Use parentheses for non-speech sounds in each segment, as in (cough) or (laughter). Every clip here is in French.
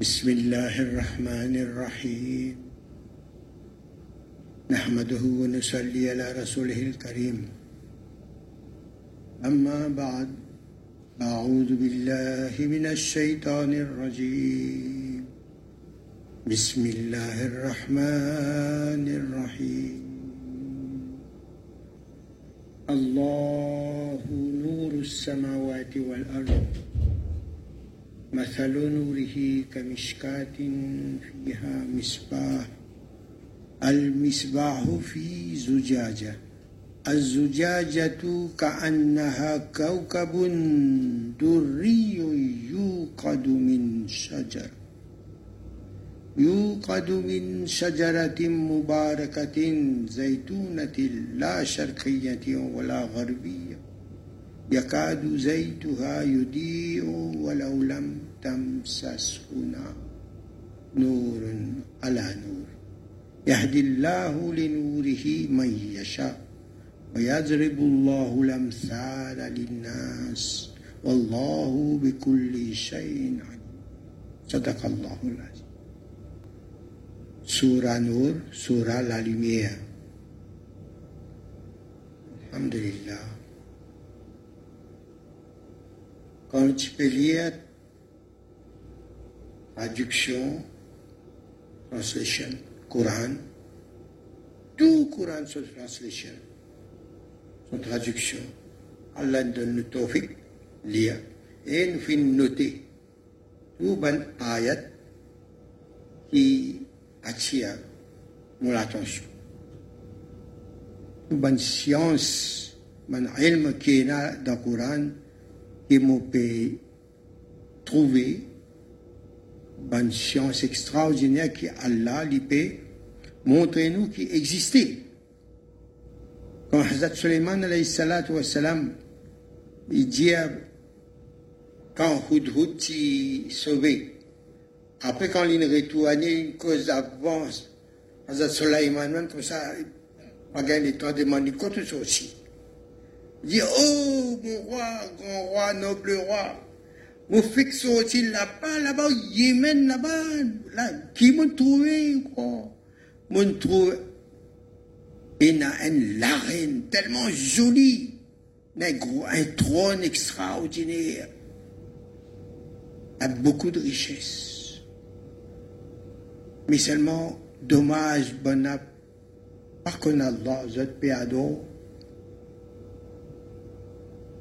بسم الله الرحمن الرحيم. نحمده ونصلي على رسوله الكريم. أما بعد أعوذ بالله من الشيطان الرجيم. بسم الله الرحمن الرحيم. الله نور السماوات والأرض. مثل نوره كمشكاة فيها مصباح. المصباح في زجاجة. الزجاجة كأنها كوكب دري يوقد من شجر. يوقد من شجرة مباركة زيتونة لا شرقية ولا غربية. يكاد زيتها يضيء ولو لم تمسسه نار نور على نور يهدي الله لنوره من يشاء ويضرب الله الأمثال للناس والله بكل شيء عليم صدق الله العظيم Surah Nur, Surah La Lumière. Alhamdulillah. Quand lire traduction, translation, Coran, tout Coran sur translation, son traduction, Allah donne le tawfiq, lire, et nous fait noter tout bon ayat qui attire mon attention. Une bonne science, une ilm qui est dans le Coran, qui m'a peut trouver une science extraordinaire qui Allah lui peut montrer nous qui existait. Quand Hazrat Suleiman il dit quand Hudhud s'est sauvé, après, quand il est retourné, une cause d'avance, Hazrat Suleiman, même comme ça, il a gagné le temps de ça aussi. Il dit, oh, mon roi, grand roi, noble roi, mon fixe sorti là-bas, là-bas, au Yémen, là-bas, là, qui m'a trouvé, quoi? M'a trouvé, a une larine tellement jolie, un, trône extraordinaire, avec beaucoup de richesses. Mais seulement, dommage, bon, par contre, Allah, zot péado,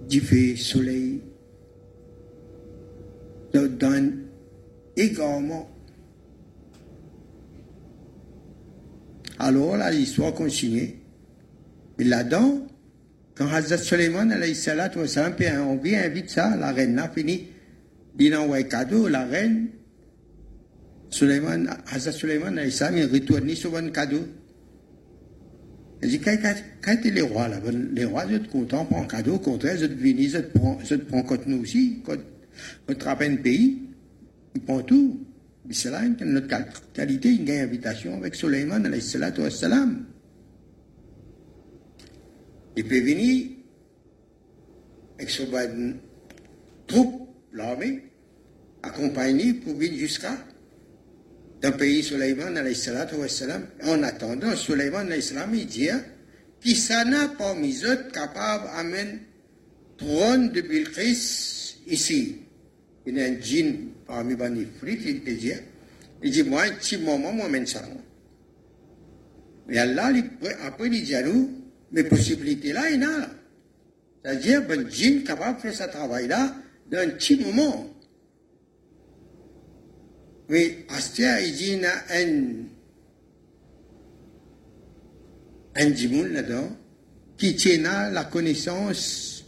du fait soleil, donne également. Alors là, l'histoire continue. Et là-dedans, quand Hazrat Suleiman, alayhi salatu salam, on vient invite ça, la reine a fini, il envoie cadeau, la reine, Suleiman, Hazrat Suleiman, alayhi salam, il retourne sur un cadeau. Il dit, quand, quand, les rois là, les rois, ils sont contents, prennent un cadeau, au contraire, ils viennent, ils prennent, prennent contre nous aussi, contre, contre un pays, ils prennent tout. Là, notre qualité, il une invitation avec Suleiman, alayhi salatu wa salam. Il peut venir avec son troupe, l'armée, accompagné pour venir jusqu'à d'un pays Suleiman alayhi salatu wa salam. En attendant, Suleiman alayhi salam, il dit qui s'en a parmi eux capable d'amener trône de Bilqis ici. Il y a un djinn parmi Bani Frit, il peut dire, il dit, moi, un petit moment, moi, mène ça. Mais Allah, après, il dit à nous, mais possibilités là, il y a. C'est-à-dire, un djinn capable de faire ce travail-là d'un petit moment. Mais Astia, il dit, il y a un, un djimoun là-dedans qui tient la connaissance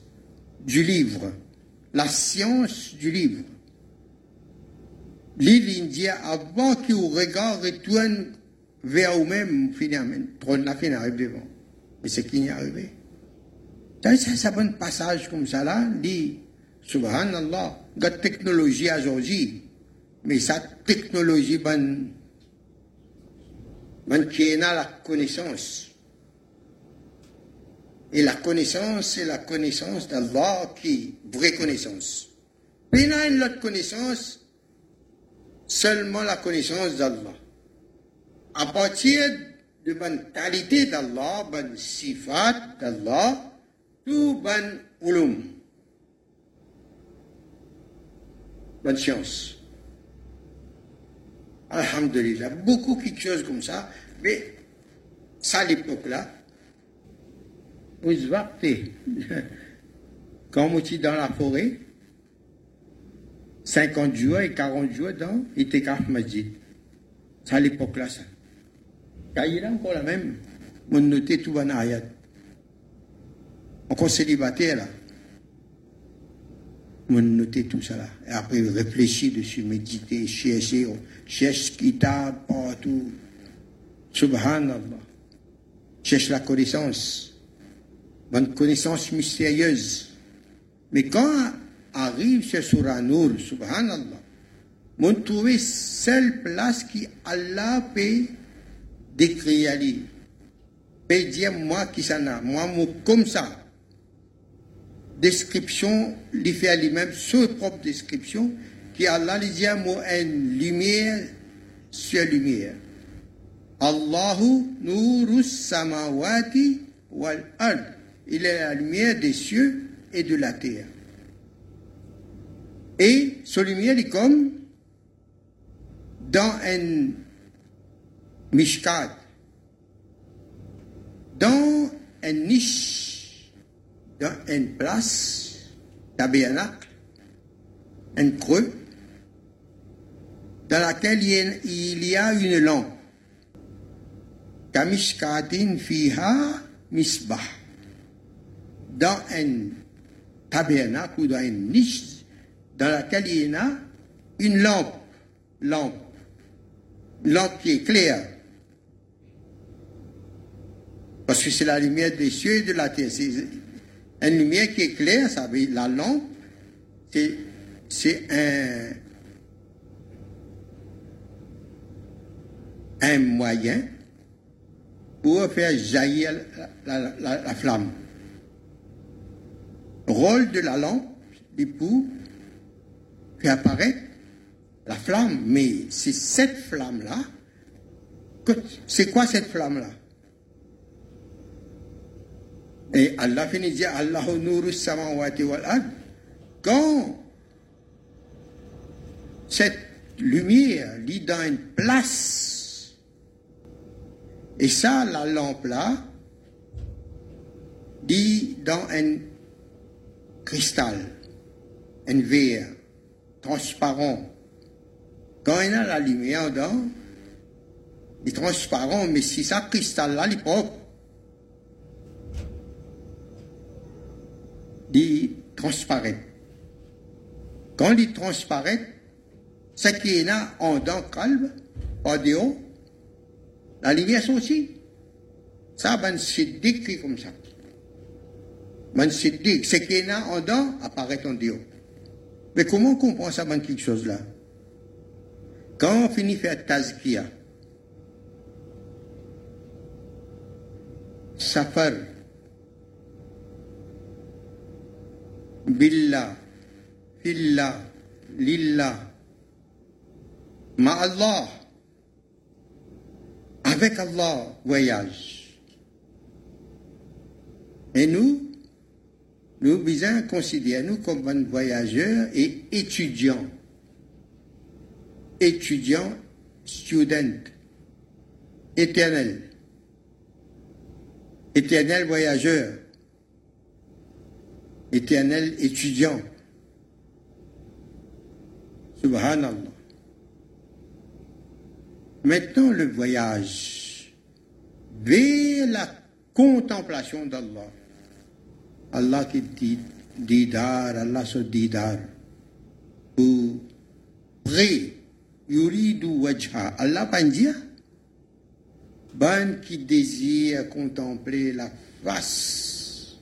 du livre, la science du livre. L'île avant qu'il regarde retourne vers vous-même, finalement, la fin arrive devant. Mais c'est qui n'y est arrivé? C'est un passage comme ça là, dit, subhanallah, la technologie aujourd'hui, mais sa technologie, ben, ben qui est la connaissance. Et la connaissance, c'est la connaissance d'Allah qui, vraie connaissance. Y a une autre connaissance, seulement la connaissance d'Allah. À partir de bonne qualité d'Allah, bonne sifat d'Allah, tout bonne ulum. Bonne science. Alhamdulillah. Beaucoup quelque chose comme ça. Mais ça, à l'époque-là, Quand on était dans la forêt, 50 jours et 40 jours dans Itekaf Majid. C'est à l'époque-là, ça. Il est encore la même. On notait tout en ayat. Encore célibataire, là. On notait tout ça, là. Et après, réfléchir dessus, méditer, chercher, chercher kitab partout. Subhanallah. Cherche la connaissance. Bonne connaissance mystérieuse. Mais quand arrive chez Nur, subhanallah, m'ont trouvé seule place qui Allah peut décrire. Peut dire moi qui ça n'a, moi, comme ça. Description, lui fait à lui-même, sa propre description, qui Allah lui dit moi une lumière sur lumière. Allahu nurus samawati wal ard. Il est la lumière des cieux et de la terre. Et ce lumière est comme dans un mishkat, dans une niche, dans une place, tabernacle, un creux, dans laquelle il y a une lampe. Kamishkatin fiha misbah. Dans un tabernacle ou dans une niche, dans laquelle il y a une lampe, lampe, lampe qui est claire. Parce que c'est la lumière des cieux et de la terre. C'est une lumière qui est claire, ça veut dire la lampe, c'est un, un moyen pour faire jaillir la, la, la flamme. Rôle de la lampe, l'époux, apparaît la flamme, mais c'est cette flamme-là. C'est quoi cette flamme-là? Et Allah finit dire Allahu nuru samawati wal ad. Quand cette lumière lit dans une place, et ça, la lampe-là, dit dans un cristal, un verre, transparent. Quand il y a la lumière dedans, il est transparent, mais si ça cristal-là, il est propre. Il transparaît. Quand il transparaît, ce qui est là en dedans calme, en dehors, la lumière aussi. Ça, ben, c'est décrit comme ça. Ben, c'est dit, ce qui est là en dedans apparaît en dehors. Mais comment on comprend ça dans quelque chose là Quand on finit faire tazkia, safar, billah, fillah, lillah, ma Allah, avec Allah, voyage. Et nous, nous visons considérer nous comme voyageurs et étudiants. Étudiants, student, éternel. Éternel voyageur. Éternel étudiant. Subhanallah. Maintenant, le voyage vers la contemplation d'Allah. Allah की दीदार Allah se didar ou prie yuridu wajha Allah pas dire ban qui désire contempler la face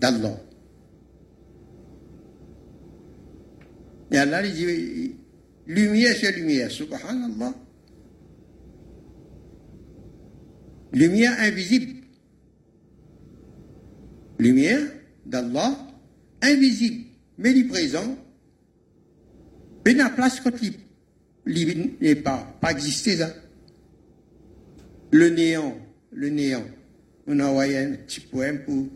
d'Allah et Allah dit lumière c'est lumière subhanallah lumière invisible lumière d'Allah, invisible, mais il présent, mais la place quand il n'est pas, pas existé ça. Le néant, le néant. On a envoyé un petit poème pour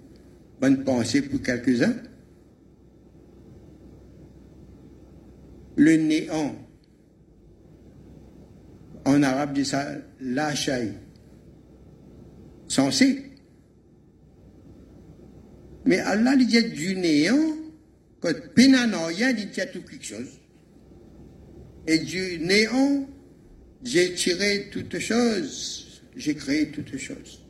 bonne pensée pour quelques-uns. Le néant. En arabe, dit ça, la Censé. Mais Allah dit du néant, quand rien dit tout quelque chose. Et du néant, j'ai tiré toutes choses, j'ai créé toutes choses.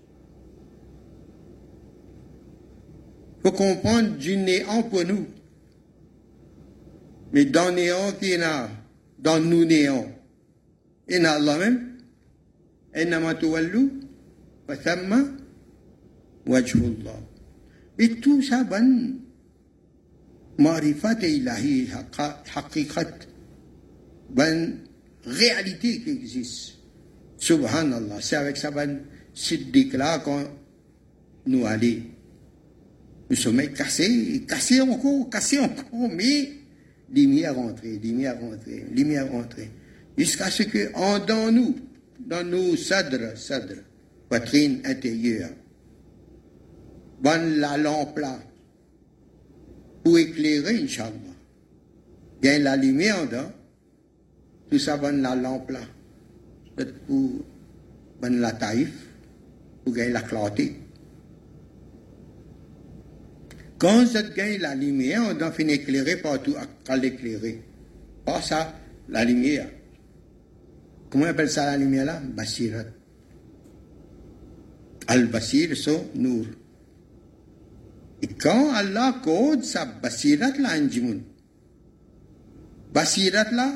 faut comprendre du néant pour nous. Mais dans néant qui est là, dans nous néant, et dans Allah même, إنما تولوا وثم وجه الله et tout ça ben marifat ilahi haqiqat ben réalité qui existe subhanallah c'est avec ça ben siddiq là qu'on nous allons nous sommes cassés cassés encore cassés encore mais lumière rentrée lumière rentrée lumière rentrée jusqu'à ce que en dans nous dans nos sadres sadres poitrine intérieure bonne la lampe là pour éclairer, Inch'Allah. Gagne la lumière dedans. Tout ça, bonne la lampe là. Pour bonne la taïf, pour gagner la clarté. Quand vous gagne la lumière, on doit finir éclairer partout à l'éclairer. Pas ça, la lumière. Comment on appelle ça la lumière là? Basirat. Al-Basir, so, Nour. Quand Allah code sa basirat la anjimun. Basirat la,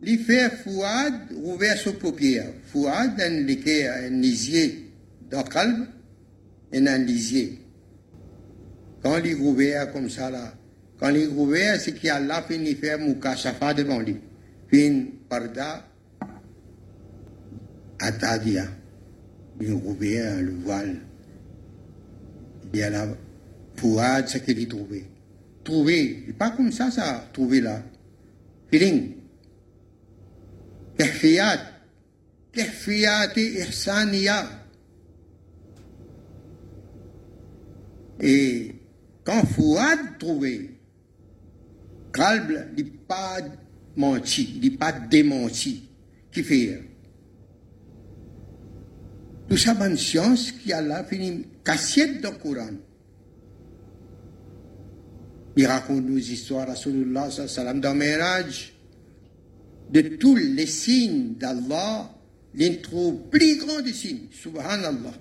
li fait fouad ouvert sur paupière. Fouad, un lisier dans calme, et un lisier. Quand il ouvert comme ça là, quand il ouvert, c'est qu'Allah finit faire mukashafa devant lui. Fin parda, atadia. Il ouvert le voile. Il y a là, Fouad, ce qu'il y trouvé. Trouver, pas comme ça, ça, trouver là. Feeling. كهفيات كهفيات إحسانية Et quand Fouad trouvait, Kalb n'est pas menti, n'est pas démenti, qui fait Tout ça, bonne science qui a là fini cassette dans le Coran. Il raconte nos histoires, Rasulullah sallam, dans Miraj. De tous les signes d'Allah, trouve plus grand des signes, subhanallah.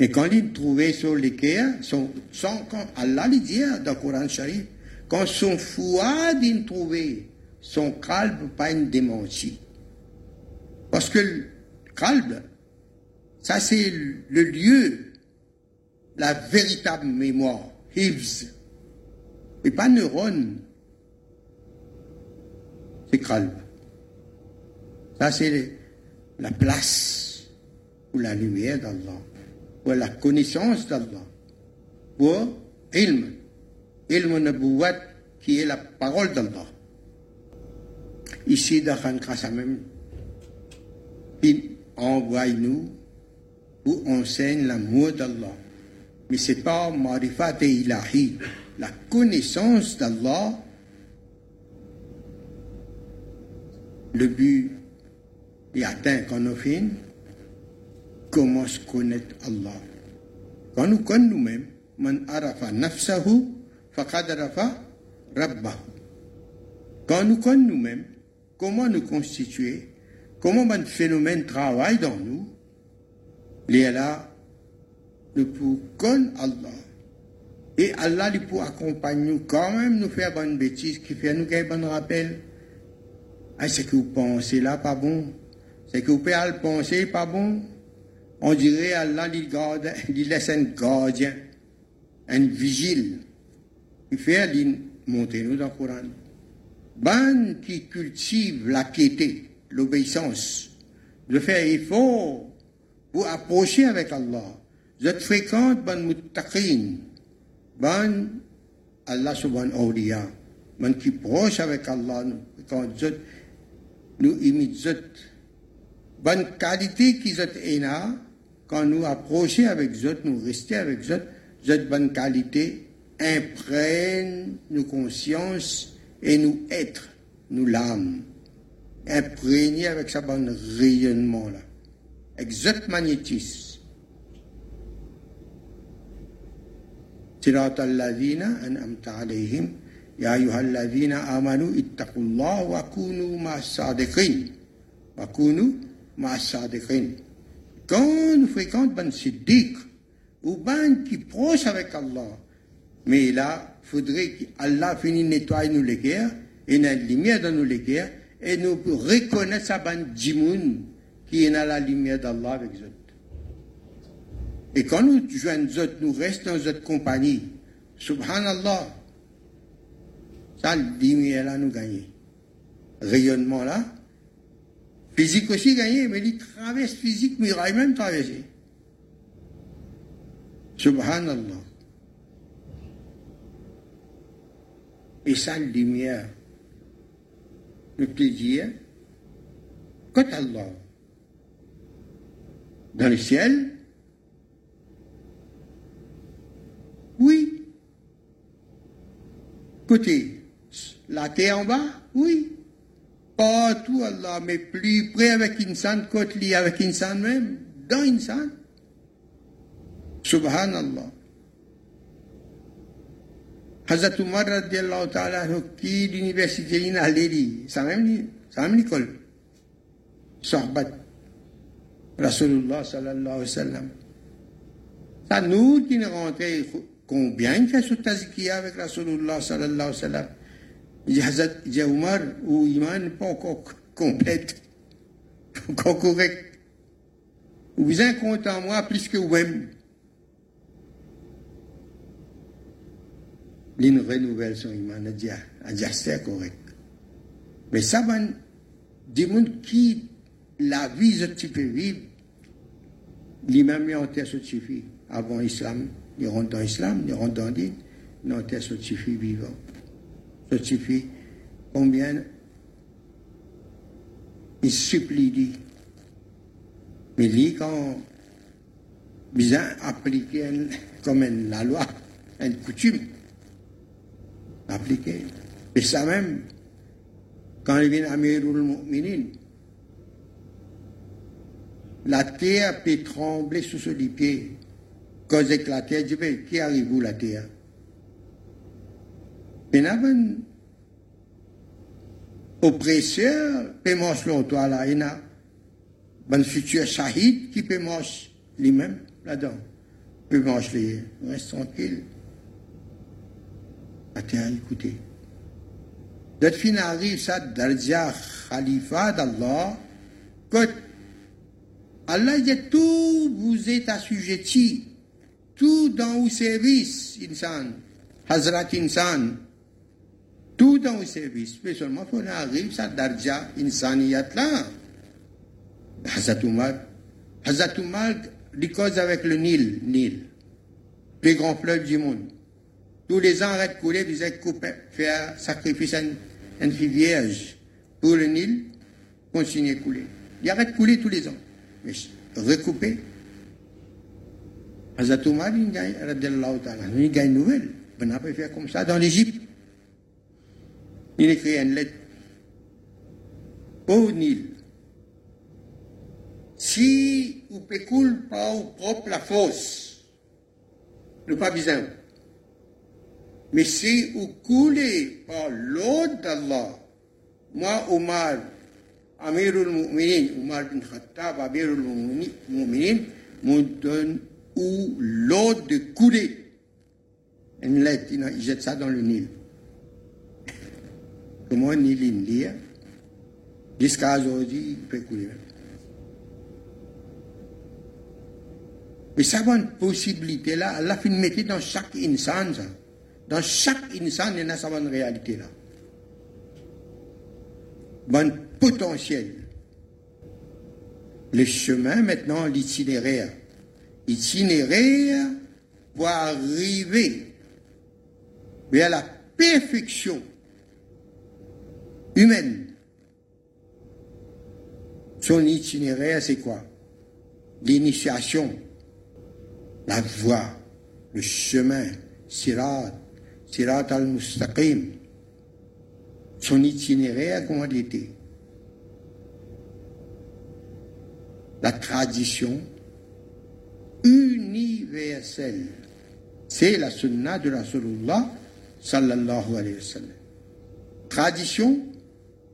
Et quand il trouvait sur l'équerre, son, Allah lui dit dans le Coran Sharif, quand son fouad il trouvait, son calme pas une démenti. Parce que le calme, ça c'est le lieu la véritable mémoire, Hivs, et pas neurone, c'est calme. Ça, c'est la place pour la lumière d'Allah, pour la connaissance d'Allah, pour ilm, ilm nabuwat, qui est la parole d'Allah. Ici, dans Khan même, il envoie nous pour enseigner l'amour d'Allah mais c'est pas marifat et ilahi, la connaissance d'Allah. Le but est atteint quand on finit. Comment se connaître Allah Quand nous connaissons nous-mêmes, man arafa nafsahu faqad arafa. Quand nous connaissons nous-mêmes, comment nous constituer, comment un phénomène travaille dans nous, il est là nous pour connaître Allah. Et Allah, il pour accompagner nous quand même, nous faire bonne bêtise, qui fait nous un bon rappel. Ah, c'est que vous pensez là, pas bon. C'est que vous pouvez le penser, pas bon. On dirait Allah, il, garde, laisse un gardien, un vigile. Il fait, monter nous dans le Coran. Ban qui cultive la piété, l'obéissance, de faire effort pour approcher avec Allah je fréquente ban muttaqin, ban Allah subhanahu awliya. man qui proche avec Allah, quand nous imitent bonne qualité qui est là, quand nous approchons avec eux, nous restons avec eux, cette bonne qualité imprègne nos consciences et nous être, nous l'âme, imprégné avec sa bonne rayonnement là, avec magnétisme. صراط الذين أنعمت عليهم. يا أيها الذين آمنوا اتقوا الله وكونوا مع الصادقين. وكونوا مع الصادقين. كون فريكونت بن صديق وبان كي بروش avec الله مي لا فودري كي الله فيني نتوي نو لي كير اين ليميا دان نو لي كير اي نو ريكونيس ا جيمون كي ان لا ليميا الله avec et quand nous joignons nous restons dans notre compagnie, subhanallah, ça, lumière là, nous gagnons. Rayonnement là, physique aussi gagné, mais il traverse physique, il même traversé. Subhanallah. Et ça, lumière, le plaisir, quand Allah, dans le ciel, Oui. Côté, la terre en bas, oui. Partout, Allah, mais plus près avec insan, côté avec insan même, dans insan. Subhanallah. Hazrat Umar radiallahu ta'ala qui l'université in Aléri, ça même ça même l'école. Sahbat. Rasulullah sallallahu alayhi wa sallam. Ça nous qui nous rentrons combien il fait ce tazkiya avec Rasulullah sallallahu sallam Omar ou Iman n'est pas encore complète, (laughs) encore. Vous êtes content moi plus que vous-même. L'une renouvelle son iman, a dit, c'est correct. Mais ça va, gens qui la vie, vivre, l'imam est en terre, suffit, avant l'islam ils rentrent dans l'islam, ils rentrent dans l'île, non, ça suffit vivant. Suffit combien il supplie dit. Mais lui, quand bien appliquer comme la loi, une coutume, appliquer. Et ça même, quand il vient à Mu'minin, la terre peut trembler sous ses pieds la terre, je vais, qui arrive où la terre? Un oppresseur, peut manger toi là, il y a un futur shahid qui manger lui-même là-dedans. Manger les, reste tranquille. La terre, écoutez. De fin arrive ça, Darja Khalifa d'Allah, que Allah dit tout vous êtes assujetti tout dans le service, insan, Hazrat insan, tout dans le service. Seulement, il faut arriver à darja insaniyat là. Hazrat Umar, Hazrat Umar, cause avec le Nil, Nil, plus grand fleuve du monde. Tous les ans, arrête couler, ils couper, faire sacrifice à une, fille vierge pour le Nil, continuer à couler. Il arrête couler tous les ans. Mais recouper, Hazrat il gagne, il gagne une nouvelle. On n'a pas fait comme ça dans l'Égypte. Il écrit une lettre au Nil. Si vous pécoulez par vous propre la force, nous pas besoin. Mais si vous coulez par l'eau d'Allah, moi, Omar, Amirul Mu'minin, Omar bin Khattab, Amirul Mu'minin, me donne ou l'eau de couler. Une lettre, il jette ça dans le Nil. Comment Nil il lit Jusqu'à aujourd'hui, il peut couler. Mais ça va une possibilité là, Allah fait mettre dans chaque insan, ça. Dans chaque insan, il y a ça une réalité là. Bon potentiel. Le chemin maintenant, l'itinéraire itinéraire pour arriver vers la perfection humaine. Son itinéraire, c'est quoi? L'initiation, la voie, le chemin, sirat, sirat al-mustaqim. Son itinéraire, comment il était? La tradition universelle. C'est la sunna de la Rasulullah sallallahu alayhi wa sallam. Tradition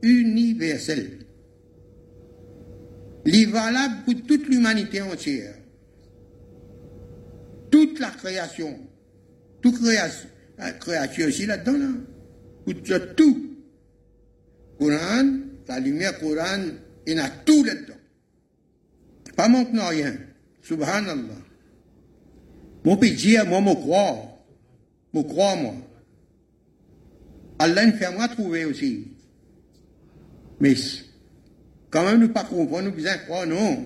universelle. Il valable pour toute l'humanité entière. Toute la création. Toute création. La création aussi là-dedans, là. Tout. Coran, la lumière Coran, il y a tout là-dedans. Pas manquant rien. Subhanallah. Mon pédier, moi, me crois. Me crois, moi. Allah nous fait moi trouver aussi. Mais quand même, nous pas comprendre, nous besoin croire, non.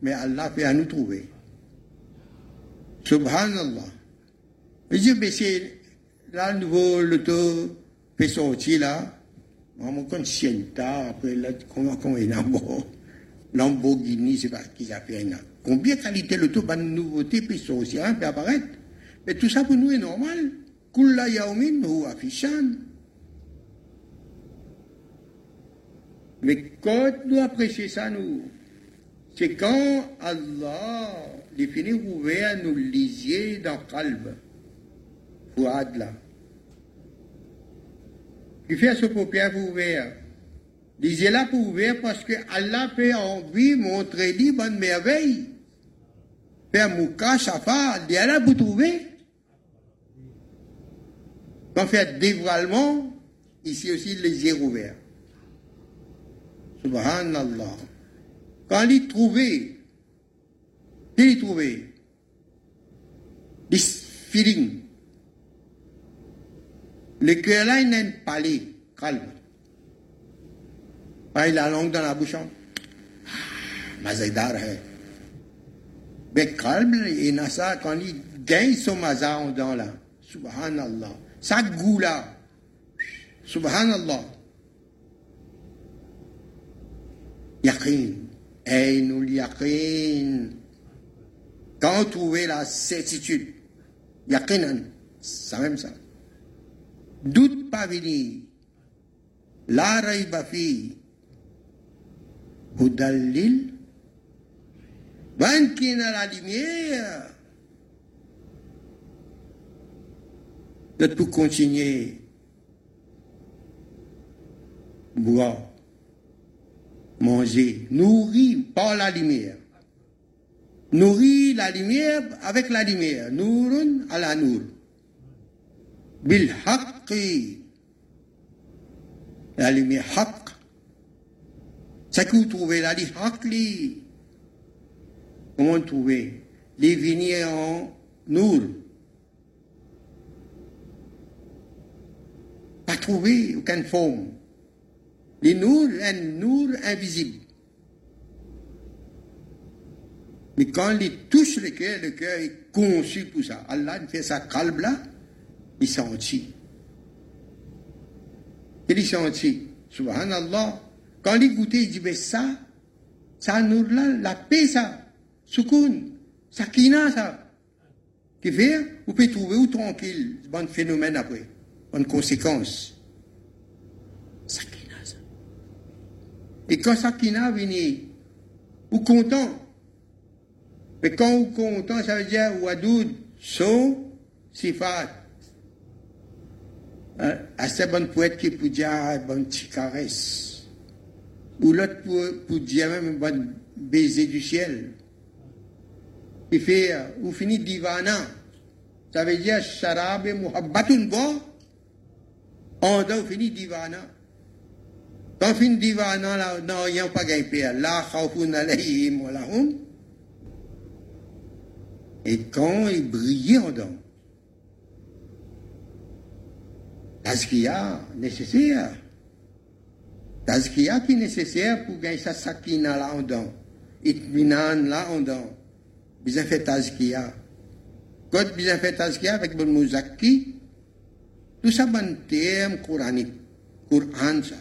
Mais Allah fait à nous trouver. Subhanallah. Mais je là, le nouveau, le taux fait sortir là. Moi, mon conscient, après, là, comment, comment il y a Lamborghini, c'est pas qui a fait là. Combien de qualité le taux, de nouveauté, puis hein, peut apparaître. Mais tout ça pour nous est normal. Kulla yaumin huwa fishan. Mais quand nous apprécions ça, nous, c'est quand Allah définit ouvert nous lisier dans le calme. Fouad là. Il fait ce paupière pour ouvert. Lisez là pour ouvert parce que Allah fait envie montrer lui bonne merveille. Faire Mouka, Shafa, il est là pour trouver. Quand fait dévoilement, ici aussi les yeux ouverts. Subhanallah. Quand il trouvait, il trouvait, this feeling, le cœur là, il n'aime pas les calme. Pas la langue dans la bouche. Mazaïdar hai. Mais calme, il a ça quand il gagne son maza en dans là. Subhanallah. Ça là. Subhanallah. Yaqin. Ainul yaqin. Quand trouver la certitude, yaqinan, c'est même ça. Doute pas venir. La raiba fi. Hudallil. Ben qui a la lumière. De pour continuer. Boire manger, nourri par la lumière. Nourrir la lumière avec la lumière. Nourun à la nour. Bil haqqi. La lumière haqq. C'est que vous trouvez la lumière Comment trouver Les vignes en nour. Pas trouver aucune forme. Les nours, un nour invisible. Mais quand il touche le cœur, le cœur est conçu pour ça. Allah fait sa calme là, il sentit. Il sentit. Subhanallah. Quand il goûtait, il dit, mais ça, ça nour là, la paix ça, soukoun, sakina ça. Qui fait, vous pouvez trouver où tranquille, bon phénomène après, bonne conséquence. Et quand Sakina vient, ou content. Mais quand vous content, ça veut dire Wadoud, so, sifat. Assez bonne poète qui peut dire bonne petite caresse. Ou l'autre pour, dire même un bon baiser du ciel. Il fait, ou finit divana. Ça veut dire sharab et muhabbatun go. On doit finir divana. Quand fin diva non la non yang pas paix la khawfun alayhim wa lahum et quand il brillait en dedans Tazkiya nécessaire Tazkiya qui est nécessaire pour gagner sa sakina là en dedans itminan là en dedans bien fait Tazkiya quand bien fait Tazkiya avec bon mouzaki tout ça bon terme coranique ça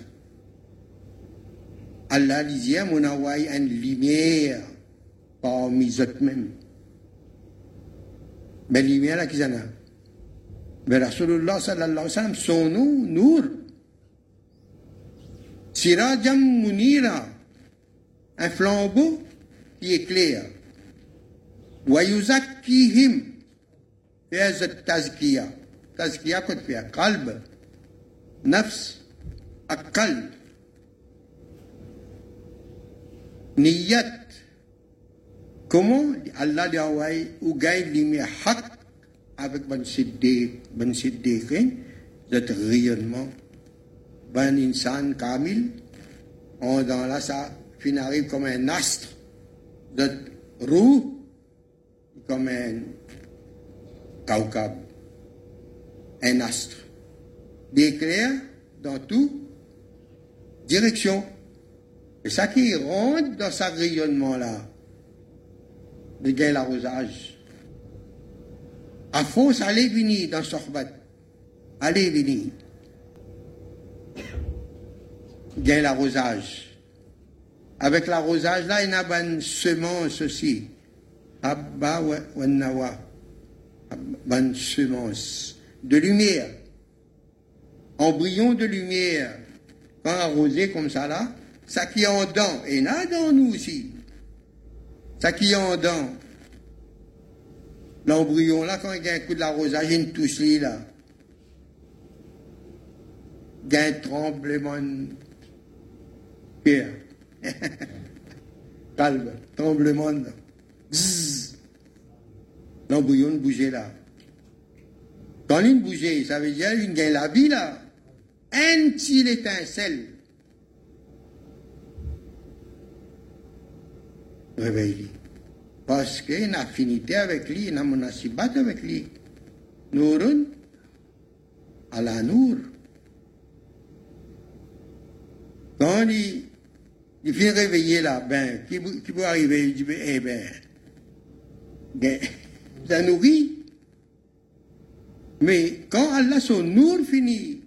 Allah disait, mon envoyé une lumière parmi eux-mêmes. Mais lumière, là, qui en a Mais sallallahu alayhi wa sallam, son nom, Nour. Sirajam Munira, un flambeau qui éclaire. ويزكيهم في هذا التزكية تزكية كنت فيها قلب نفس القلب نية Comment Allah lui a envoyé ou gagne lumière haq avec Ben Siddiq, Ben Siddiqin, cet rayonnement, Ben Insan Kamil, on dans là ça finit comme un astre de roue, comme un kaukab, un astre, d'éclair dans toute direction. Et ça qui rentre dans ce rayonnement-là, de gain l'arrosage. À force, allez venir dans Sorbat. Allez venir. Gain l'arrosage. Avec l'arrosage, là, il y a une semence aussi. Abba wa nawa. Une semence. De lumière. Embryon de lumière. Quand arrosé comme ça, là, ça qui est en dents. Et là, dans nous aussi. Ça qui est en dedans. L'embryon, là, quand il y a un coup de l'arrosage, il touche là. Il y a un tremblement pierre. (laughs) Calme, tremblement de. L'embryon bougeait là. Quand il bougeait, ça veut dire qu'il gagne la vie là. Un petit étincelle. réveille Parce qu'il y a une affinité avec lui, une monasibat avec lui. Nourun, à la nour. Quand il, il vient réveiller là, ben, qui, qui peut arriver, il dit, ben, eh ben, ben, ça nourrit. Mais quand Allah son nour finit,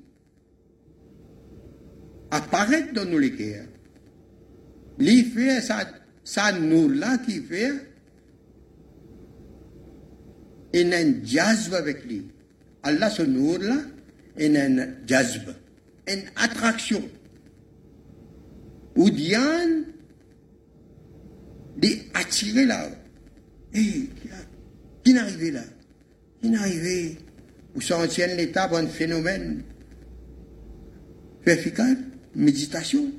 apparaît dans nos cœurs, il fait ça ça nous là qui fait un jazb avec lui. Allah ce nous là, il a un jazb, une attraction. Ou Diane, d'attirer là. Et qui est arrivé là Qui est arrivé Où sont l'état un phénomène? Efficace Méditation.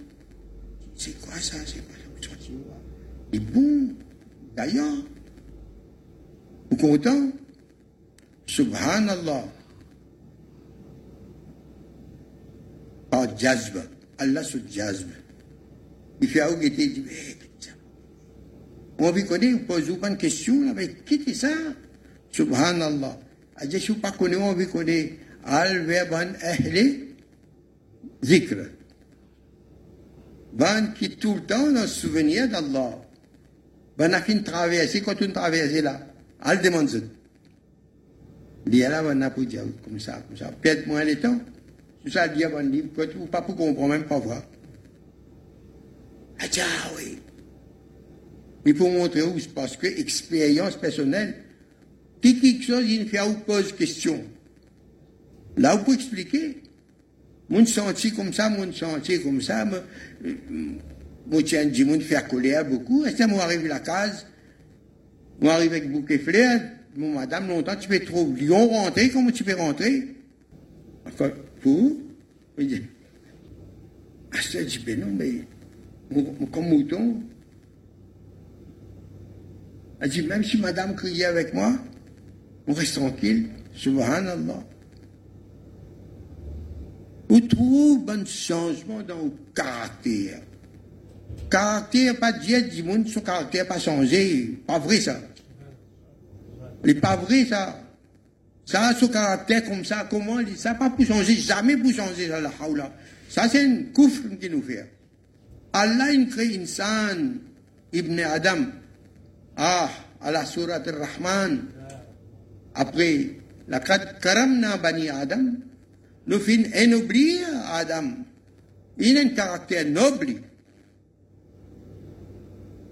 C'est quoi ça? C'est quoi ça? Et bon, d'ailleurs, vous content Subhanallah. Par jazb. Allah se jazb. Il fait un il dit, on vous connaît, vous posez une question, qui est ça? Subhanallah. Je ne suis pas connu, on vous connaît. Al-Verban Ahli Zikr. Ban qui tout le temps dans le souvenir d'Allah. Ben a fin traversé, quand on traversé là, demande ça. Il y a dire comme ça, comme ça. Peut-être moins le temps. C'est ça, dit, pas pour comprendre, même pas voir. Ah, oui. Il faut montrer où, parce que expérience personnelle, quelque chose, il fait ou pose question. Là, vous pouvez expliquer. Mon senti comme ça, mon senti comme ça, moi, tiens, dis, moi, faire colère beaucoup. Et ça, moi, arrive la case. Moi, arrive avec bouquet fleurs. Mon madame, longtemps, tu peux trop lion rentrer. Comment tu peux rentrer? Enfin, pour? Je dis, ah, dis, ben non, mais, comme mouton. Elle dit, même si madame criait avec moi, on reste tranquille. Subhanallah. On trouve un changement dans le caractère caractère pas dire du monde, son caractère pas changé. Pas vrai ça. Il pas vrai ça. Ça, son caractère comme ça, comment, ça pas pour changer, jamais pour changer, la haoula. Ça, c'est un coufre qui nous fait. Allah, il crée insan, Ibn Adam. Ah, à la al-Rahman. Après, la karamna bani Adam. Nous fin ennoblir Adam. Il a un caractère noble.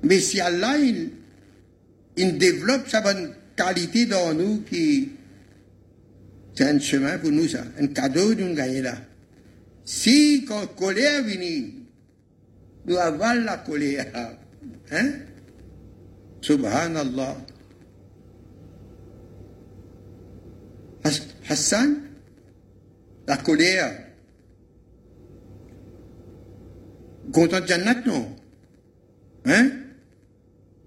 Mais si Allah, il, développe sa bonne qualité dans nous qui, c'est un chemin pour nous, un cadeau gagner là. Si, quand colère vient, nous avons la colère, hein? Subhanallah. Hassan, la colère, content Jannat, non? Hein?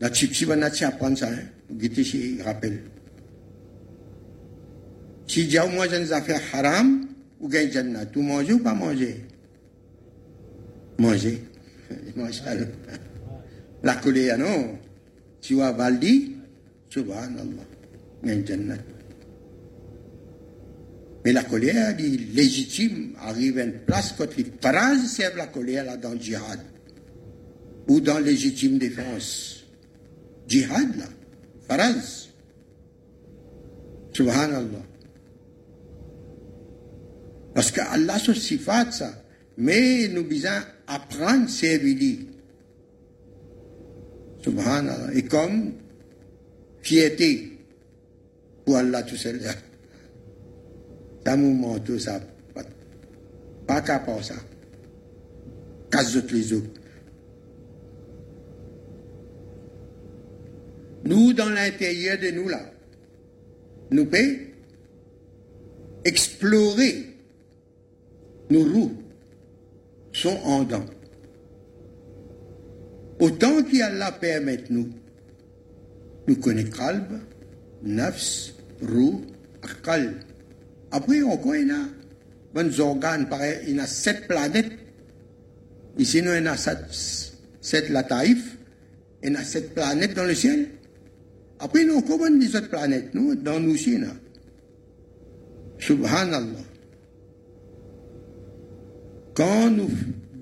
La chipsi va apprendre ça, hein? Guettez chez rappel. Si j'ai moins des affaires haram, ou gagne Jannat, tu manges ou pas manger? Manger. La colère, non? Tu vas valdi, subhanallah, gagne Jannat. Mais la colère est légitime, arrive à une place quand les phrases servent la colère là dans le djihad ou dans légitime défense. Djihad là, phrase. Subhanallah. Parce qu'Allah se sifat ça. Mais nous besoin apprendre vies. Subhanallah. Et comme fierté pour Allah tout seul. Ça moment tout ça. Pas qu'à part ça. Casse les autres. Nous, dans l'intérieur de nous, là, nous pouvons explorer nos roues sont en dents. Autant qu'Allah permet nous, connaissons qalb, nafs, roue, akal. Après, on connaît bonnes organes, il y a sept planètes. Ici, nous, il y a sept, sept lataïfs, il y a sept planètes dans le ciel. Après, nous, comment les autres planètes, nous, dans nous aussi, là. Subhanallah. Quand nous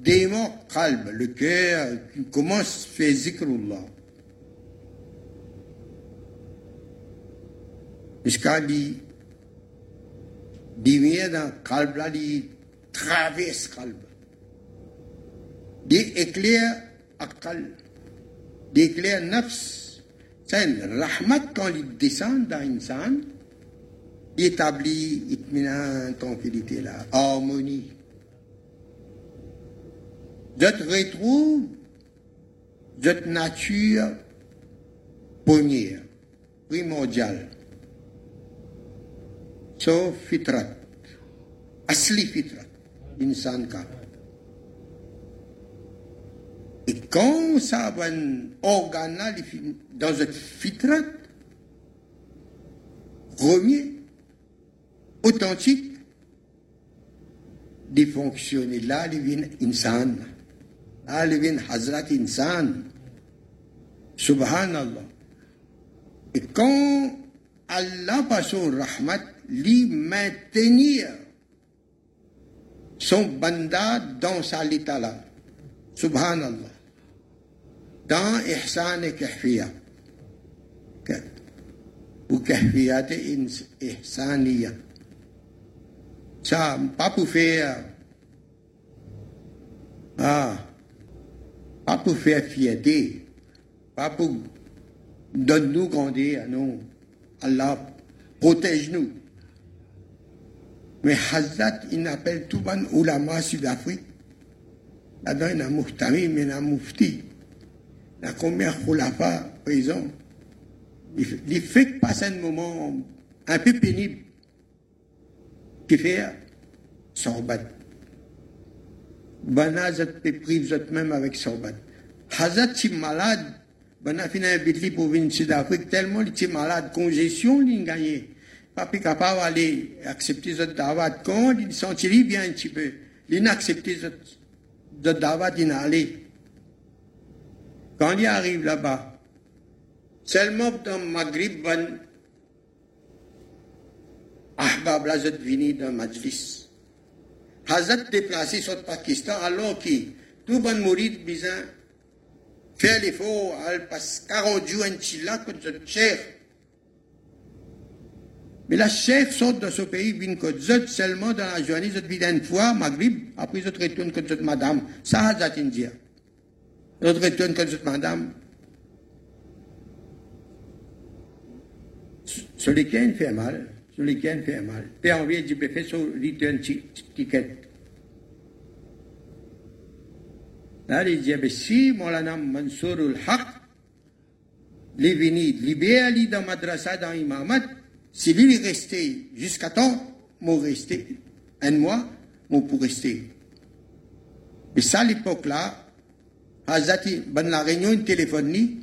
démons calme, le cœur commence à faire zikrullah, dit dans calme là, dit traverse calme. Dit éclair akal, dit éclair nafs. C'est une rahmat quand il descend dans insan, il établit itminan, tranquillité là, harmonie. Je retrouve cette nature première, primordiale. So fitrat, asli fitrat, insan ka. Et quand ça va un organe dans cette fitrat, premier, authentique, de fonctionner là, il vient insan. عالم Hazrat Insan. Subhanallah. Et quand Allah par son rahmat lui maintenir son banda dans sa litala. Subhanallah. Dans ihsan et kahfiya. Ou kahfiyat ihsaniya. Ça, pas pour faire. Ah. pas pour faire fierté, pas pour donner-nous grandir, non. Allah protège-nous. Mais Hazrat, il appelle tout le monde ulama sud-Afrique. Là-dedans, il y a Muftamim, il y a Mufti. Il a combien. Il fait passer un moment un peu pénible qui fait sorbat. Bana zat pe prive zat même avec sorbat. Hazat si malade, bana fina bitli province d'Afrique tellement il est malade, congestion il gagné. Plus capable d'aller accepter zat davat. Quand il sentirait bien un petit peu, il accepté zat, davat, il allé. Quand il arrive là-bas, seulement dans Maghrib, ban, ahbab la zat vini dans Majlis. حضرت دپلاسی صد پاکستان allons qui tout bon mourir fait l'effort al en chef mais la chef sort de ce pays seulement dans la journée zot vidaine fois Maghrib après zot retourne que zot madame. Ça india. Retourne madame. Ce week-end fait mal sur lesquels fait mal. Puis envie de faire sur return ticket. Là, il dit, si Maulana Mansour al-Haq, les venu libérer dans madrasa dans imamat, si lui est resté jusqu'à temps, moi rester, un mois, moi pour rester. Et ça, à l'époque-là, Hazati, ben la réunion téléphonique,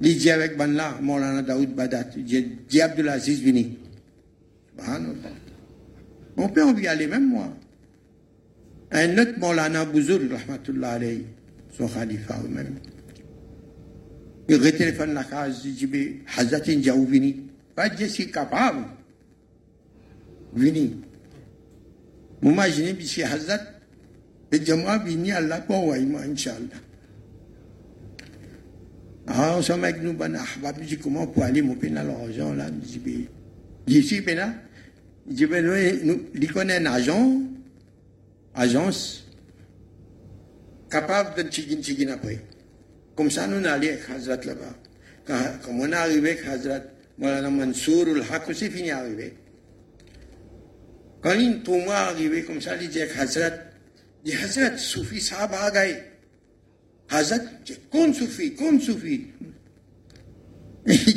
dit avec là, Maulana Daoud Badat, il dit Abdulaziz vini. On peut en y aller, même moi. Un autre Maulana Bouzour, rahmatullah alayhi, son khalifa même. Il retéléphone la case, il dit, Hazati Ndiaou vini. Pas je suis capable. Vini. Vous imaginez, si Hazat, le Jama vini Allah pour Waïma, Inch'Allah. Ah, on s'en met nous, ben, ahbab, je dis, comment pour aller, mon pénal, l'argent, là, je dis, je suis pénal. Je dis, ben, nous, il connaît un agent, agence, capable de tchigin tchigin après. Comme ça, nous allons aller avec Hazrat là-bas. Quand, quand on est arrivé avec Hazrat, Moulana Mansour, le Haq aussi fini arrivé. Quand il tout moi arrivé comme ça, il dit avec Hazrat, il dit Hazrat, Soufi sahab uh Hazret, kun sufi, kun sufi.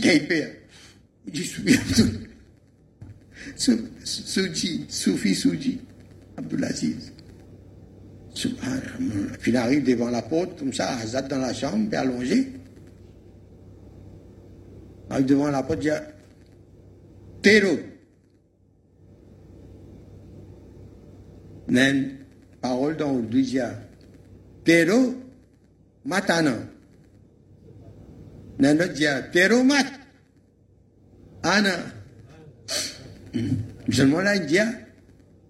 Kayfer. Je suis hein. Souji, Soufi Souji, Abdulaziz. Puis il arrive devant la porte, comme ça, Hazat dans la chambre, allongé. Il arrive devant la porte, il dit Tero. Même parole dans le dit Tero, matana. Nen dit Tero mat. Ana. Là, il dit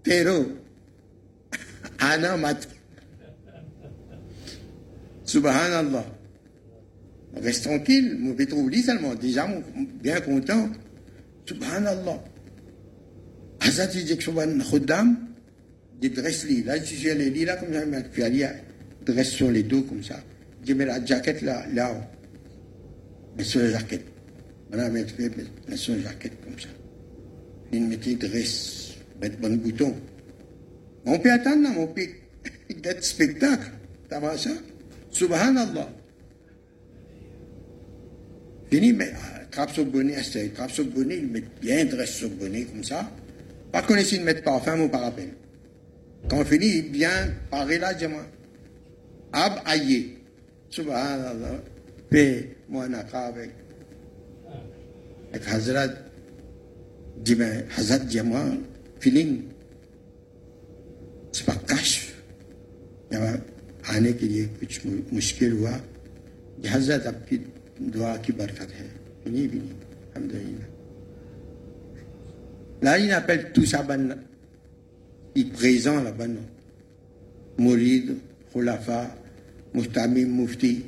Tero. Ana mat. Subhanallah. Reste tranquille, mon pétrolier seulement. Déjà, bien content. Subhanallah. Hazrat il dit que Khuddam, il dresse. Là, si je les lis là, comme ça, puis Ali dresse sur les dos comme ça. Dit, mais la jaquette là, là, mais sur la jaquette. Voilà, mais sur la jaquette comme ça. Il mettait dresse, mettre bon bouton. On peut attendre, on peut (laughs) d'être spectacle. T'as vu ça? Subhanallah. Fini, mais trappe sur le bonnet, trappe sur le bonnet, il met bien dresse sur le bonnet comme ça. Pas qu'on essaie de mettre parfum ou parapet. Quand on finit, il bien parler là, dis-moi. Ab aïe. Subhanallah. Paix, moi, naka avec. Avec Hazrat. Dis, ben, Hazrat, dis-moi, feeling. C'est pas cash. Il y a आने के लिए कुछ मुश्किल हुआ हजरत आपकी दुआ की बरकत है नहीं भी नहीं अलहमदिल्ला Là, il appelle tout ça, ben, il présent là-bas, non. Mourid, Khulafa, مستعمی مفتی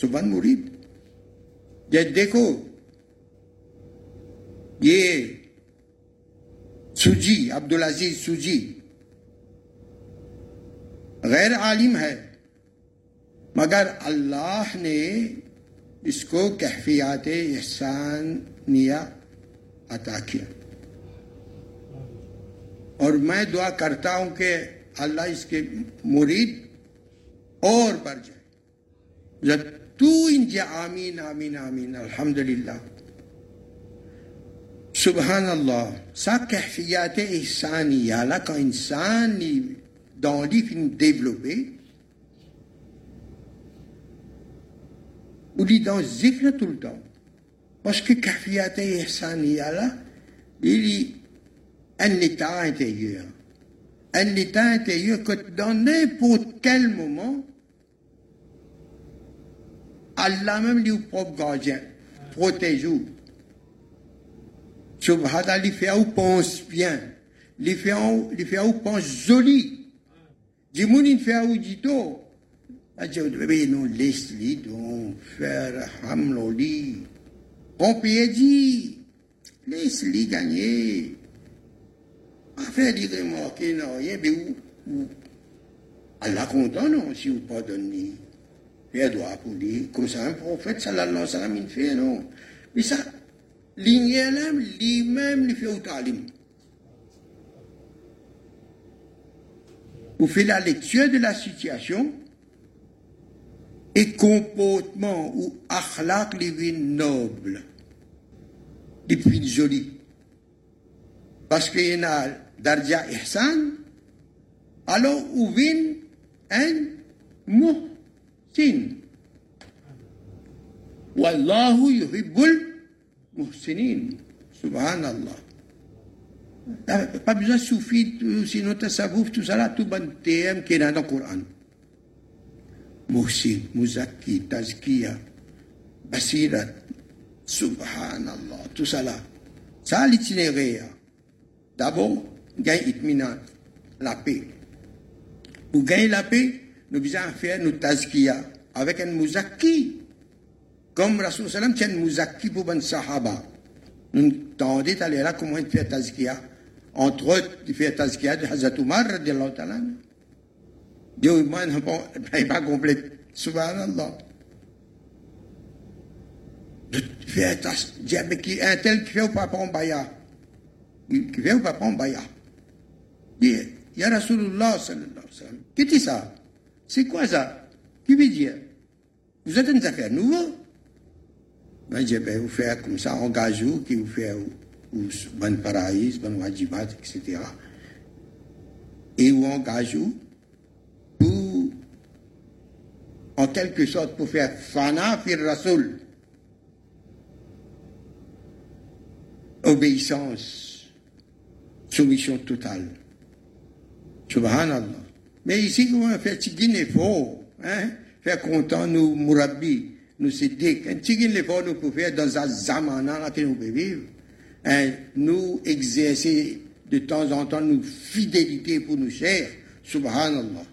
سبحان مرید۔ جج دیکھو، یہ سوجی، عبدالعزیز سوجی غیر عالم ہے، مگر اللہ نے اس کو کیفیات احسانیہ عطا کیا۔ اور میں دعا کرتا ہوں کہ اللہ اس کے مرید और बढ़ जाए जब तू इन आमीन आमीन आमीन अल्हम्दुलिल्लाह सुबहान अल्लाह सा कहफियात एहसानिया là quand इंसान dans les films développés ou dit dans zikr tout le temps. Parce que Kafiyata et Ihsaniya là, il y a un état intérieur. Un état intérieur que dans n'importe quel moment, Allah même lui propre gardien, protège-vous. Subhanallah, il fait où pense bien, il fait où pense joli. Jimounin fait où dit tout. Aja bebe no lesli don faire hamloli. On peut dire lesli gagné. Affaire dire remarquer non rien mais où Allah non si vous pardonnez. Il doit pour lui comme ça un prophète sallallahu alayhi wa sallam il fait non. Mais ça l'ignorant lui-même lui fait au talim. Vous faites la lecture de la situation et comportement ou akhlaq les noble, les plus joli. Parce qu'il y a darja ihsan, alors ou vin un muhsin. Wallahu yuhibbul muhsinin. Subhanallah. Pas besoin de soufi, sinon tasawuf, tout ça là, tout bon thème qui est dans le Coran. Muhsin, Muzaki, Tazkiya, Basirat, Subhanallah, tout ça là. Ça, l'itinéraire. D'abord, gagner itminan, la paix. Pour gagner la paix, nous devons faire nos Tazkiya avec un Muzaki. Comme Rasul Salam tient un Muzaki pour un Sahaba. Nous tendons à aller là comment fait Tazkiya. Entre autres, il fait Tazkiya de Hazrat Umar, radiallahu ta'ala. Dieu n'est pas complet. Subhanallah. Fais attention. Mais qui un tel qui fait ou pas prendre baya? Qui fait ou pas prendre baya. Dit, Ya Rasulullah sallallahu alayhi wa sallam. Qu'est-ce que ça? C'est quoi ça? Qui veut dire? Vous êtes une affaire nouveau? Ben, je vais vous faire comme ça, engagez-vous, qui vous fait ou ban paraïs, ban wajibat, etc. Et vous engagez-vous pour, en quelque sorte, pour faire fana fir rasoul. Obéissance, soumission totale. Subhanallah. Mais ici, comment faire tigin effort, hein? Faire content nous mourabi, nous sédiques. Un tigin effort nous pouvons faire dans un zamana que nous pouvons vivre. Hein? Nous exercer de temps en temps nos fidélités pour nous chers. Subhanallah.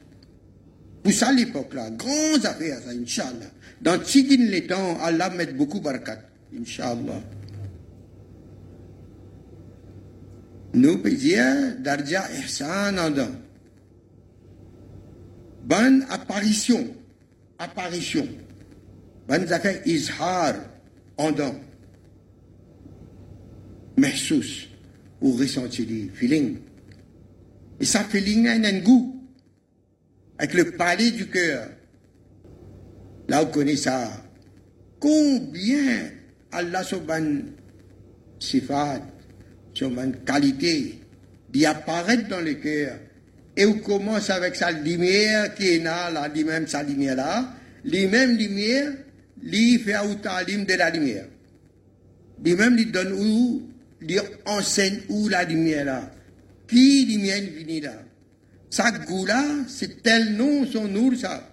Pour ça, l'époque là, grandes affaires, ça, Inch'Allah. Dans Tigin les temps, Allah met beaucoup barakat. Inch'Allah. Nous pouvons dire, Darja Ihsan Adam. Bonne apparition. Apparition. Bonne affaire Izhar Adam. Mehsous. Ou ressenti, feeling. Et ça, feeling a un goût avec le palais du cœur. Là, on connaît ça. Combien Allah subhanahu sifat, son qualité, d'y apparaître dans le cœur. Et on commence avec sa lumière qui est là, là, lui-même sa lumière là, lui-même lumière, lui fait au talim de la lumière. Lui-même lui donne où, lui enseigne où la lumière là. Qui lumière finit là? Sa goula, c'est tel nom, son nour, ça.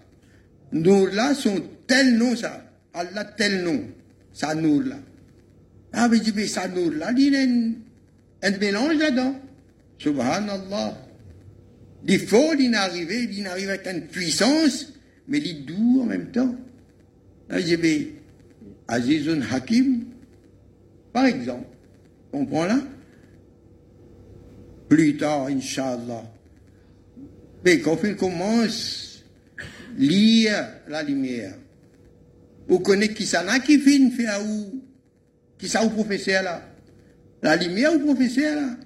Nour là, son tel nom, ça. Allah, tel nom. Sa nour là. Ah, mais dis, sa nour là, il y a un, mélange là-dedans. Subhanallah. Il faut, il arrive, il avec une puissance, mais il est doux en même temps. Je dis, Azizun Hakim, par exemple, comprends là? Plus tard, Inch'Allah, mais quand on commence à lire la lumière, vous connaissez qui ça qui fait faire où Qui ça au professeur là? La lumière au professeur là?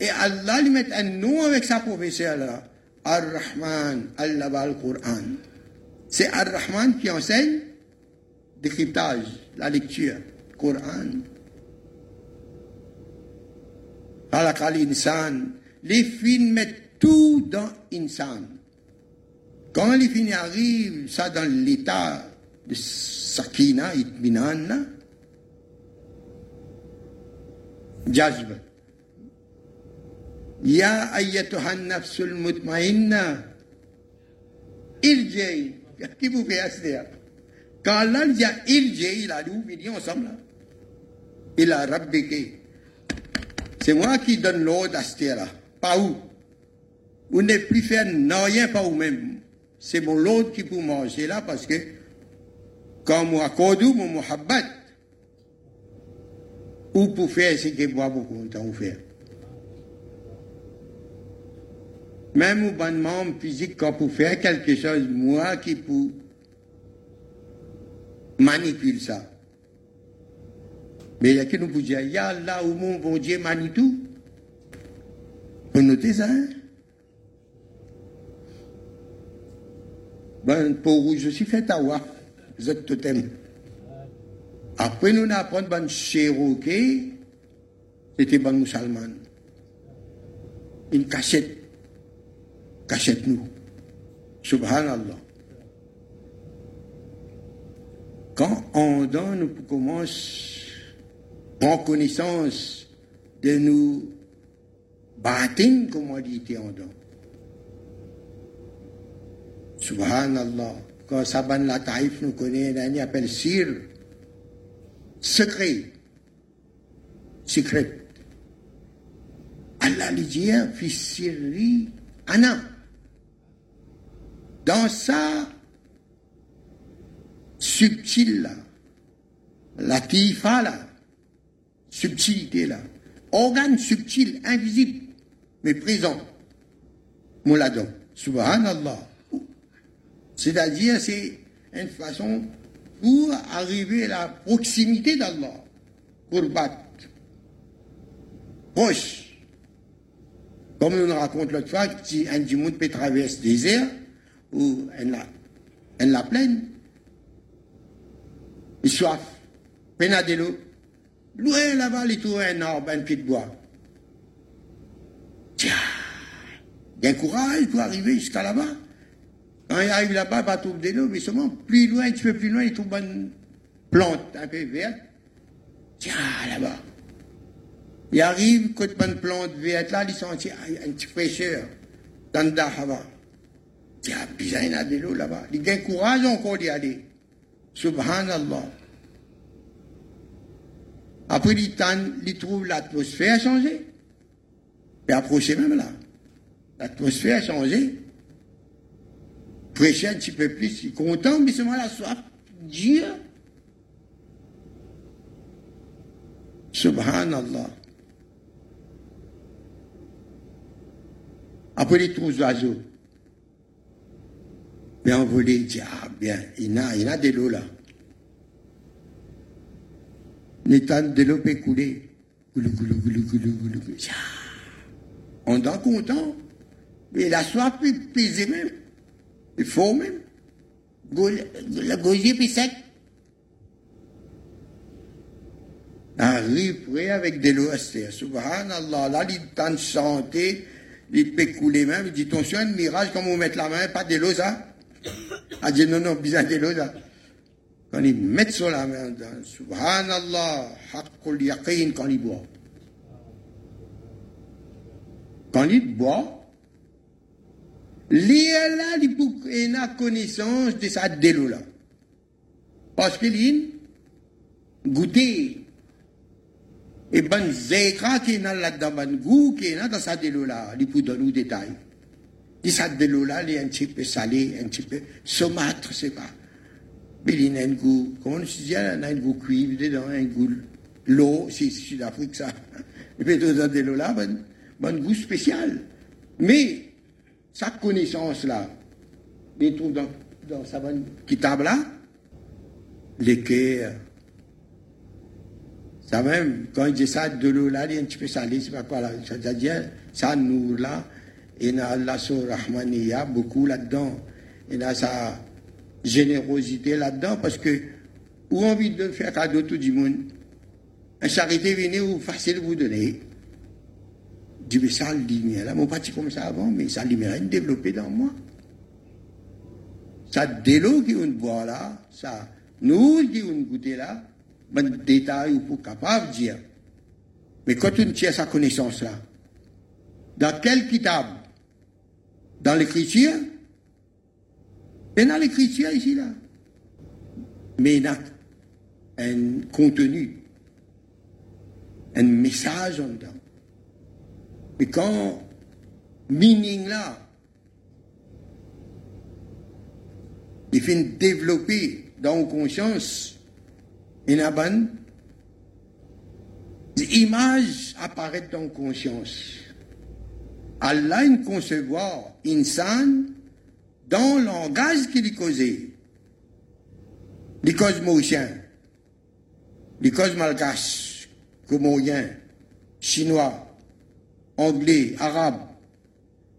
Et Allah lui met un nom avec sa professeur là. Ar-Rahman, Allah va le Coran. C'est Ar-Rahman qui enseigne décryptage, la lecture, le Coran. Les films mettent tout dans insan. Quand les filles arrivent, ça dans l'état de sakina, itminan, jazb. Ya ayyatuha nafsul mutmainna, irjei. Qui vous fait astir? Quand dit irjei, il a dit, vous venez ensemble. Il a rabbiki. C'est moi qui donne l'ordre à là. Pas où? Vous n'êtes plus faire rien par vous-même. C'est mon l'autre qui peut manger là parce que quand moi accorde mon muhabbat, ou pour faire ce que moi de temps faire. Même au bon membre physique, quand pour faire quelque chose, moi qui peux manipuler ça. Mais il y a qui nous peut dire, y a là où mon bon Dieu Manitou. Vous notez ça, hein? Ben, pour rouge, je suis fait à voir. Vous êtes totem. Après, nous apprenons ben Cherokee, c'était ben musulman. Une cachette. Cachette nous. Subhanallah. Quand on donne, nous commence prendre connaissance de nous bâtir, comme on dit en don. Subhanallah. Quand Saban la Taïf nous connaît, un appelle Sir. Secret. Secret. Allah lui dit, fils Siri, Anna. Dans sa subtil là, la tifa là, subtilité là, organe subtil, invisible, mais présent. Mouladon. Subhanallah. C'est-à-dire, c'est une façon pour arriver à la proximité d'Allah, pour battre. Proche. Comme on raconte l'autre fois, si un monde peut traverser le désert, ou la, la plaine, il soif, l'eau, loin là-bas, il trouve un arbre, un pied de bois. Tiens, il y a courage pour arriver jusqu'à là-bas. Quand il arrive là-bas, il va trouver de l'eau, mais seulement plus loin, un petit peu plus loin, il trouve une plante un peu verte. Tiens, là-bas. Il arrive, quand une plante verte là, il sent un petit fraîcheur dans le Dahava. Il y a de l'eau là-bas. Il a courage encore d'y aller. Subhanallah. Après, il, trouve l'atmosphère changée. Et approché même là. L'atmosphère a changé prêcher un petit peu plus, il est content, mais seulement la soif. Dieu. Subhanallah. Après les trous Mais on voulait dire, ah bien, il a, il de l'eau là. Les de l'eau peut couler. On est content. Mais la soif peut peser même. Il faut même. Le gosier puis sec. Arrive prêt avec de l'eau Subhanallah, là, il est en santé, il peut couler même. Il dit, attention, un mirage, quand vous mettez la main, pas de l'eau, ça? Il dit, non, non, ça. Quand il met sur la main, Subhanallah, haqqul yaqin, quand il boit. Quand il boit, là, il a connaissance de sa délo là. Parce qu'il a goûté. Et ben zékra qui est là-dedans, goût qui est dans sa délo là, il peut donner des détails. Et sa délo là, il est un petit peu salé, un petit peu saumâtre, c'est pas. Mais il a un goût, comment on se dit, il a un goût cuivre dedans, un goût l'eau, c'est Sud-Afrique ça. Et puis des là, ben, ben goût spécial. Mais sa connaissance-là, il trouve dans, dans sa bonne kitab-là, l'équerre. Ça même, quand il dit ça, de l'eau là, il est un petit peu salé, c'est pas quoi là. C'est-à-dire, ça, nous là, il a Allah sur Rahmaniya, beaucoup là-dedans. Il a sa générosité là-dedans, parce que, ou envie de faire cadeau tout le monde, un charité venez ou facile vous donner. Dis, mais ça, lumière, là, mon parti comme ça avant, mais ça, lumière, est développée dans moi. Ça, de l'eau qui on boit là, ça, nous qui on goûte là, ben, détail ou pour capable de dire. Mais quand on tient sa connaissance là, dans quel kitab Dans l'écriture? Et dans l'écriture ici là. Mais il a un contenu, un message en dedans. Mais quand meaning là, il fait développer dans la conscience, il y a des images apparaissent dans la conscience. Allah une concevoir insan dans le langage qu'il causait. Les causes mauriciens, les causes malgaches, comorien, chinois, anglais, arabe,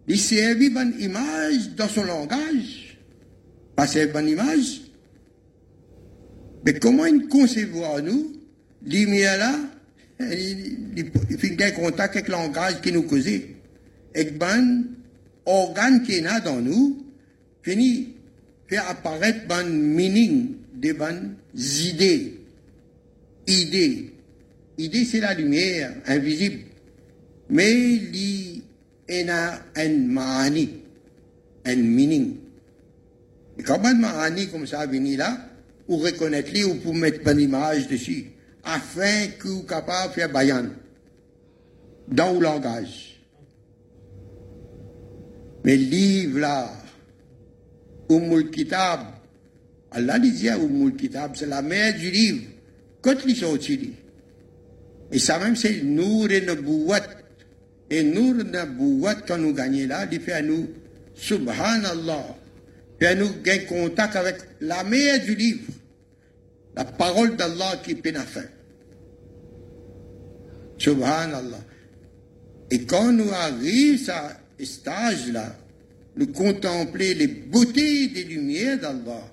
il servi une image dans son langage, pas une bonne image. Mais comment il concevoir nous, lumière là, (laughs) il, fait contact avec le langage qui nous causait, un organe qui est dans nous, finit faire apparaître un meaning des bonnes idées. Idées. Idée, c'est la lumière invisible. Mais il y a un maani, un meaning. Et quand un maani comme ça venir là, ou reconnaître lui ou pour mettre une image dessus, afin que vous capable de faire bayan dans le langage. Mais livre là, Ummul Kitab, Allah disait Ummul Kitab, c'est la mère du livre. Quand ils sont utilisés. Et ça même, c'est Nour et Nabouat. Et Nour et Nabouat, quand nous gagnons là, il fait à nous, Subhanallah, fait à nous gagner contact avec la mère du livre. La parole d'Allah qui est faire. Subhanallah. Et quand nous arrivons à ce stage-là, nous contempler les beautés des lumières d'Allah,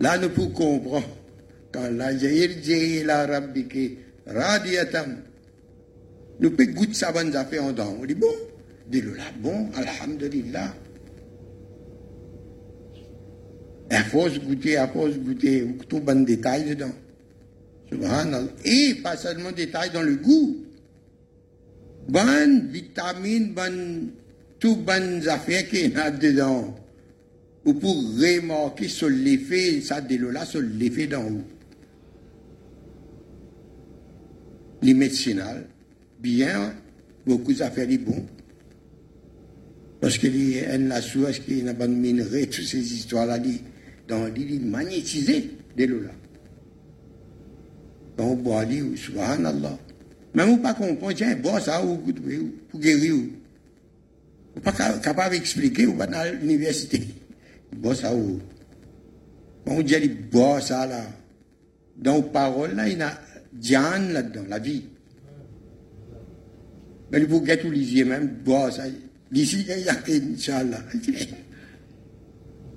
là nous pouvons comprendre quand la radiatam, nous pouvons goûter sa bonne affaire en dents. On dit bon, dis-le là, bon, alhamdulillah. À force goûter, à force goûter, tout bon détail dedans. Et pas seulement détail dans le goût. Bonne vitamine, bonne, tout bonnes affaires qu'il y a dedans. Ou pour remarquer sur l'effet, ça de là, sur l'effet d'en haut. Les médicinales, bien, beaucoup d'affaires les bons. Parce qu'il y a la source qui a bonne minerai, toutes ces histoires-là, dans les magnétisés de là? On boit subhanallah. Même ou pas comprendre, tiens, bois ça ou pour guérir. Ou pas capable d'expliquer ou pas dans l'université. Bois ça ou. On dit, bois ça là. Dans les paroles là, il y a Diane là-dedans, la vie. Mais guettez tous les yeux même, bois ça. D'ici, il y a Inch'Allah.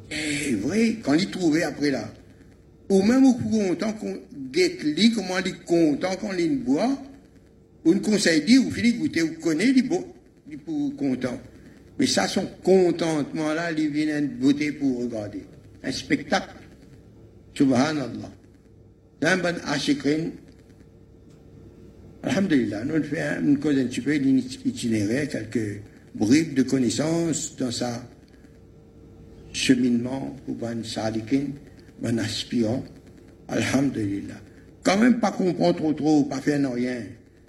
C'est vrai, quand il trouvait après là. Ou même au content qu'on guette li, comment il est content qu'on les boit, ou une conseil dit, ou ou connaît, il est pour content. Mais ça, son contentement-là, il vient de beauté pour regarder. Un spectacle. Subhanallah. C'est un bon achikrin. Alhamdulillah, nous faisons une cause un petit peu d'itinéraire, quelques bribes de connaissances dans sa cheminement pour ban salikin un aspirant, Alhamdulillah. Quand même pas comprendre trop trop, pas faire rien.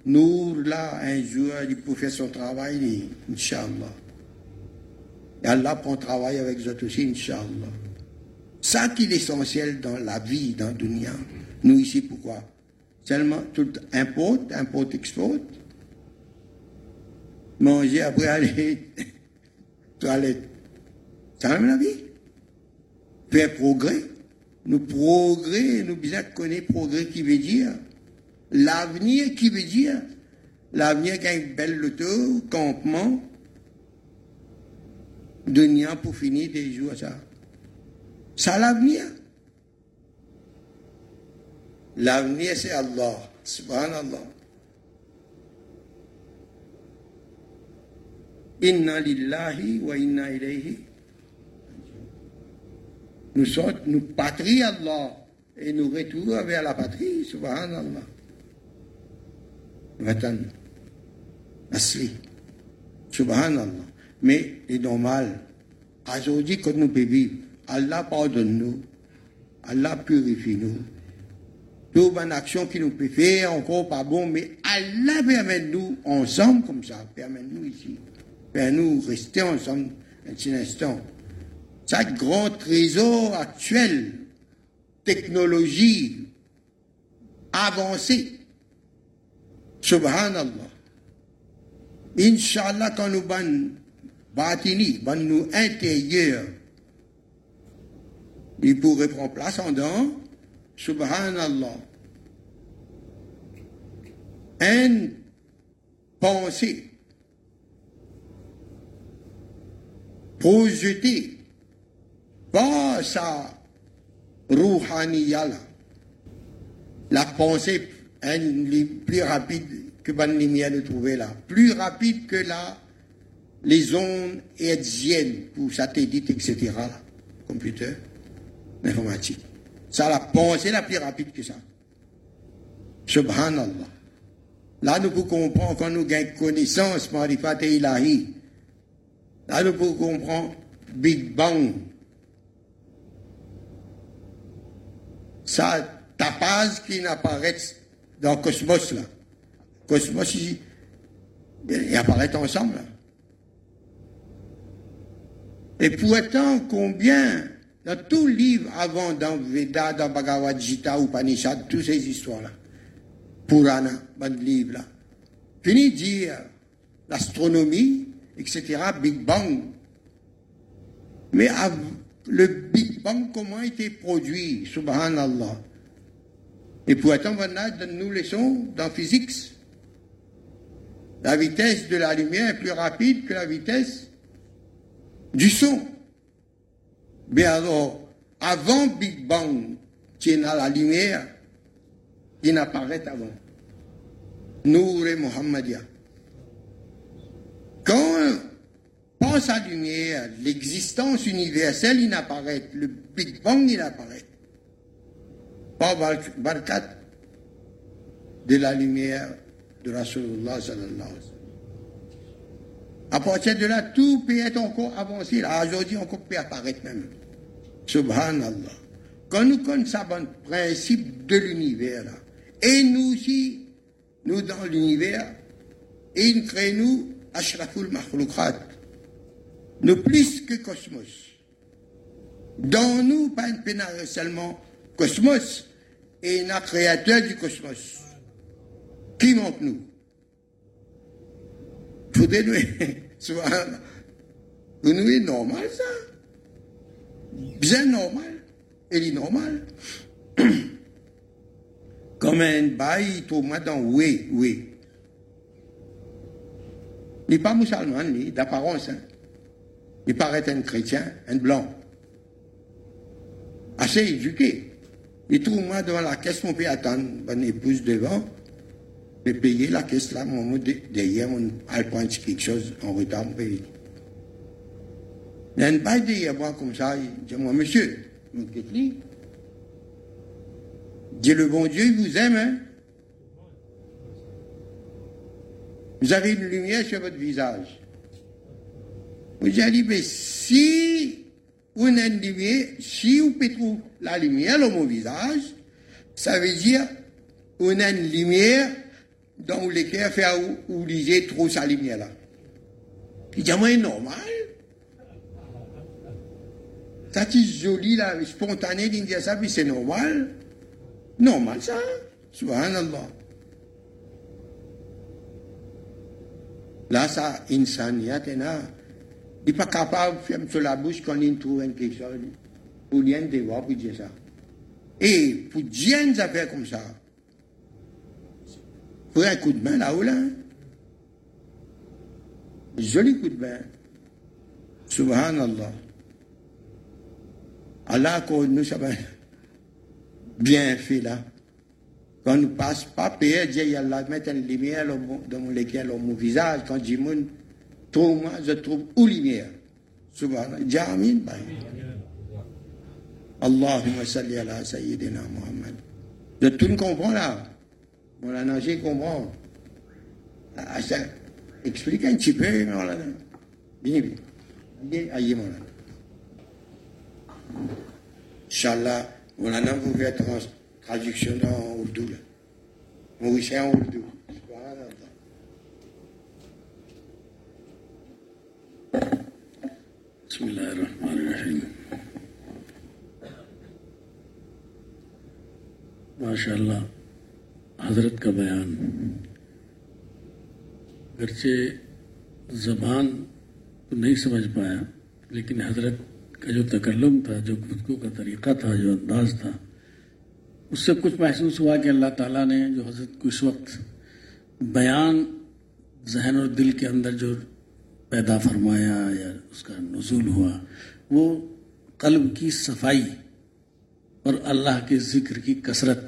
Nous, là, un jour, il peut faire son travail, Inch'Allah. Et Allah prend travail avec eux aussi, Inch'Allah. Ça qui est l'essentiel dans la vie, dans. Nous ici, pourquoi? Seulement, tout importe, importe, exporte. Manger, après aller, (laughs) toilette. C'est même la vie. Faire progrès nous progrès, nous bien connaître progrès qui veut dire? L'avenir qui veut dire. L'avenir une belle loto, campement, de pour finir des jours ça. Ça l'avenir. L'avenir c'est Allah. Subhanallah. Inna lillahi wa inna ilayhi nous sommes, nous patrie Allah et nous retournons vers la patrie, subhanallah. Vatan, asli, subhanallah. Mais c'est normal. Aujourd'hui, quand nous vivre, Allah pardonne nous, Allah purifie nous. Toute une action qui nous peut faire, encore pas bon, mais Allah permet nous ensemble comme ça, permet nous ici, permet nous rester ensemble un petit instant. Chaque grand trésor actuel, technologie avancée, subhanallah. Inch'Allah, quand nous ban batini, ban nous intérieur, il pourrait prendre place en dedans, subhanallah. une pensée projetée par sa rouhaniya là, la pensée est plus rapide que la lumière de trouver là, plus rapide que la, les ondes hertziennes pour satellites, etc. computer, informatique. Ça, la pensée la plus rapide que ça. Subhanallah. Là, nous pouvons comprendre quand nous gagnons connaissance, Marifat et Ilahi. Là, nous pouvons comprendre Big Bang. Ça, tapage qui n'apparaît dans cosmos, là. Cosmos, il, il apparaît ensemble. Là. Et pourtant, combien, dans tout livre avant, dans Veda, dans Bhagavad Gita ou Panishad, toutes ces histoires-là, Purana, dans le livre-là, fini de dire l'astronomie, etc., Big Bang. Mais le Big Bang, comment a été produit, subhanallah Et pourtant, on nous leçons dans physique. La vitesse de la lumière est plus rapide que la vitesse du son. Mais alors, avant Big Bang, qui est la lumière, qui n'apparaît avant. Nour et Muhammadia. Quand on pense à lumière, l'existence universelle, il apparaît. Le Big Bang, il apparaît. Pas barkat de la lumière de Rasulullah sallallahu. À partir de là, tout peut être encore avancé. Aujourd'hui, encore peut apparaître même. Subhanallah. Quand nous connaissons le principe de l'univers, et nous aussi, nous dans l'univers, et crée nous, Ashraful Makhloukat, nous plus que cosmos. Dans nous, pas une seulement cosmos, et un créateur du cosmos. Qui manque nous? Faudrait nous, nous est normal ça. Bien normal. Elle est normal. (clears throat) Comme un bail, tout monde oui, oui. Il n'est pas musulman, il d'apparence. Hein. Il paraît un chrétien, un blanc. Assez éduqué. Il trouve moi devant la caisse, mon père attend, mon épouse devant, et payer la caisse là, mon derrière, mon prendre quelque chose en retard, mon pays. Il bail derrière moi comme ça, il dit, moi, monsieur, mon Dieu le bon Dieu, il vous aime. Hein? Vous avez une lumière sur votre visage. Vous dit, mais si une lumière, si vous trouver la lumière dans mon visage, ça veut dire une lumière dans laquelle faire ou lisez trop sa lumière là. C'est normal. Ça, c'est joli, là, spontané de ça, puis c'est normal. Normal ça. Subhanallah. Là, ça, insaniyat, il n'est pas capable de faire sur la bouche quand il trouve quelque chose. Pour rien de voir pour dire ça. Et pour dire une affaire comme ça, pour un coup de main là-haut, là, joli coup de main. Subhanallah. Allah, nous, ça va bien fait là. Quand nous passe pas payer, Dieu Allah met une lumière dans lequel mon visage, quand je trouve moi, je trouve où lumière. Subhanallah. Jamin, Allahumma salli ala Sayyidina Muhammad. De tout le comprend là. Mon nagé comprend. Explique un petit peu, Bien, bien. Bien, aïe, mon Inch'Allah. Moulana vous faites traduction en Oudou. Mauricien en بسم الرحمن ماشاء اللہ حضرت کا بیان۔ گرچہ زبان تو نہیں سمجھ پایا، لیکن حضرت کا جو تکلم تھا، جو گفتگو کا طریقہ تھا، جو انداز تھا، اس سے کچھ محسوس ہوا کہ اللہ تعالیٰ نے جو حضرت کو اس وقت بیان ذہن اور دل کے اندر جو پیدا فرمایا یا اس کا نزول ہوا، وہ قلب کی صفائی اور اللہ کے ذکر کی کثرت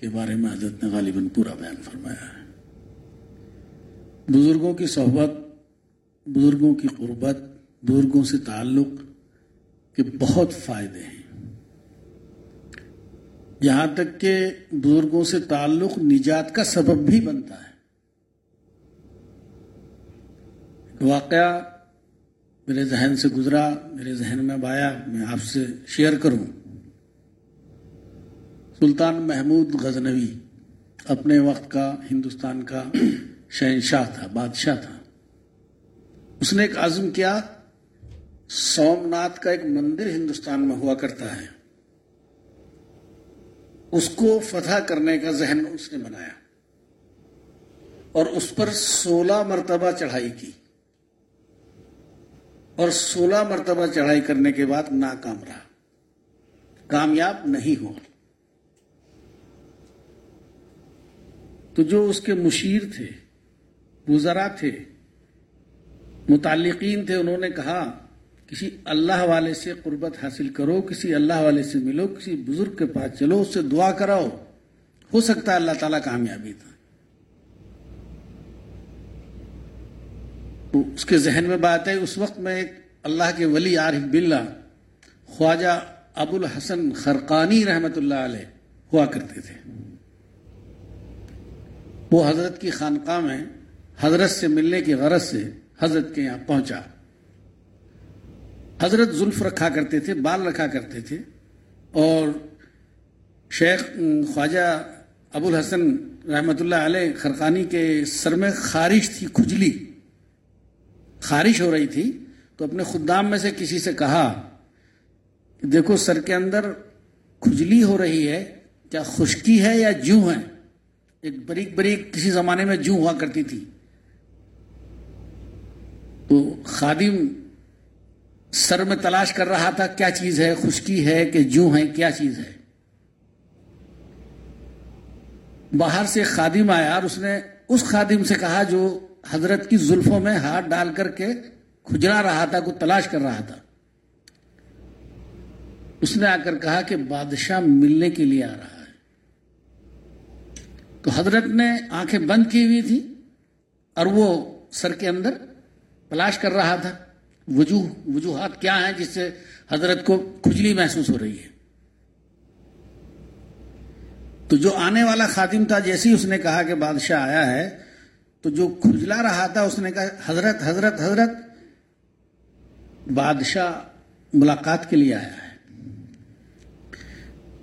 کے بارے میں حضرت نے غالباً پورا بیان فرمایا ہے۔ بزرگوں کی صحبت، بزرگوں کی قربت، بزرگوں سے تعلق کے بہت فائدے ہیں۔ یہاں تک کہ بزرگوں سے تعلق نجات کا سبب بھی بنتا ہے۔ واقعہ میرے ذہن سے گزرا، میرے ذہن میں بایا میں آپ سے شیئر کروں۔ سلطان محمود غزنوی اپنے وقت کا ہندوستان کا شہنشاہ تھا، بادشاہ تھا۔ اس نے ایک عزم کیا، سومنات کا ایک مندر ہندوستان میں ہوا کرتا ہے۔ اس کو فتح کرنے کا ذہن اس نے بنایا اور اس پر سولہ مرتبہ چڑھائی کی۔ اور سولہ مرتبہ چڑھائی کرنے کے بعد ناکام رہا۔ کامیاب نہیں ہوا۔ تو جو اس کے مشیر تھے، وزرا تھے، متعلقین تھے، انہوں نے کہا، کسی اللہ والے سے قربت حاصل کرو، کسی اللہ والے سے ملو، کسی بزرگ کے پاس چلو، اس سے دعا کراؤ۔ ہو سکتا ہے اللہ تعالیٰ کامیابی تھا اس کے ذہن میں بات ہے، اس وقت میں ایک اللہ کے ولی عارف باللہ خواجہ ابو الحسن خرقانی رحمت اللہ علیہ ہوا کرتے تھے۔ وہ حضرت کی خانقاہ میں حضرت سے ملنے کی غرض سے حضرت کے یہاں پہنچا۔ حضرت زلف رکھا کرتے تھے، بال رکھا کرتے تھے اور شیخ خواجہ ابو الحسن رحمۃ اللہ علیہ خرقانی کے سر میں خارش تھی، کھجلی۔ خارش ہو رہی تھی تو اپنے خدام میں سے کسی سے کہا دیکھو سر کے اندر کھجلی ہو رہی ہے، کیا خشکی ہے یا جوں ہے؟ ایک بریک بریک کسی زمانے میں جوں ہوا کرتی تھی۔ تو خادم سر میں تلاش کر رہا تھا، کیا چیز ہے؟ خشکی ہے کہ جوں ہے؟ کیا چیز ہے؟ باہر سے خادم آیا اور اس نے اس خادم سے کہا جو حضرت کی زلفوں میں ہاتھ ڈال کر کے کھجرا رہا تھا کو تلاش کر رہا تھا۔ اس نے آ کر کہا کہ بادشاہ ملنے کے لیے آ رہا ہے۔ تو حضرت نے آنکھیں بند کی ہوئی تھی اور وہ سر کے اندر تلاش کر رہا تھا۔ وجوہ، وجوہات کیا ہیں جس سے حضرت کو کھجلی محسوس ہو رہی ہے؟ تو جو آنے والا خادم تھا، جیسے ہی اس نے کہا کہ بادشاہ آیا ہے تو جو کھجلا رہا تھا، اس نے کہا، حضرت حضرت حضرت، بادشاہ ملاقات کے لیے آیا ہے۔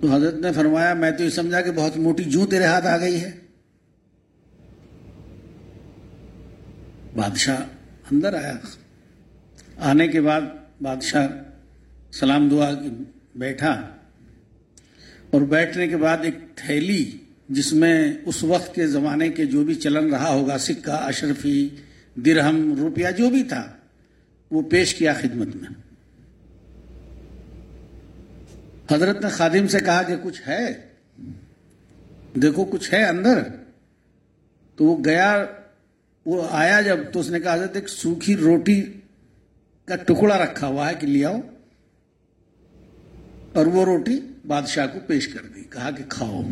تو حضرت نے فرمایا، میں تو یہ سمجھا کہ بہت موٹی جو تیرے ہاتھ آ گئی ہے۔ بادشاہ اندر آیا۔ آنے کے بعد بادشاہ سلام دعا بیٹھا اور بیٹھنے کے بعد ایک تھیلی جس میں اس وقت کے زمانے کے جو بھی چلن رہا ہوگا، سکہ، اشرفی، درہم، روپیہ، جو بھی تھا، وہ پیش کیا خدمت میں۔ حضرت نے خادم سے کہا کہ کچھ ہے؟ دیکھو، کچھ ہے اندر۔ تو وہ گیا، وہ آیا جب تو اس نے کہا، حضرت، ایک سوکھی روٹی کا ٹکڑا رکھا ہوا ہے کہ لے آؤ۔ اور وہ روٹی بادشاہ کو پیش کر دی، کہا کہ کھاؤ۔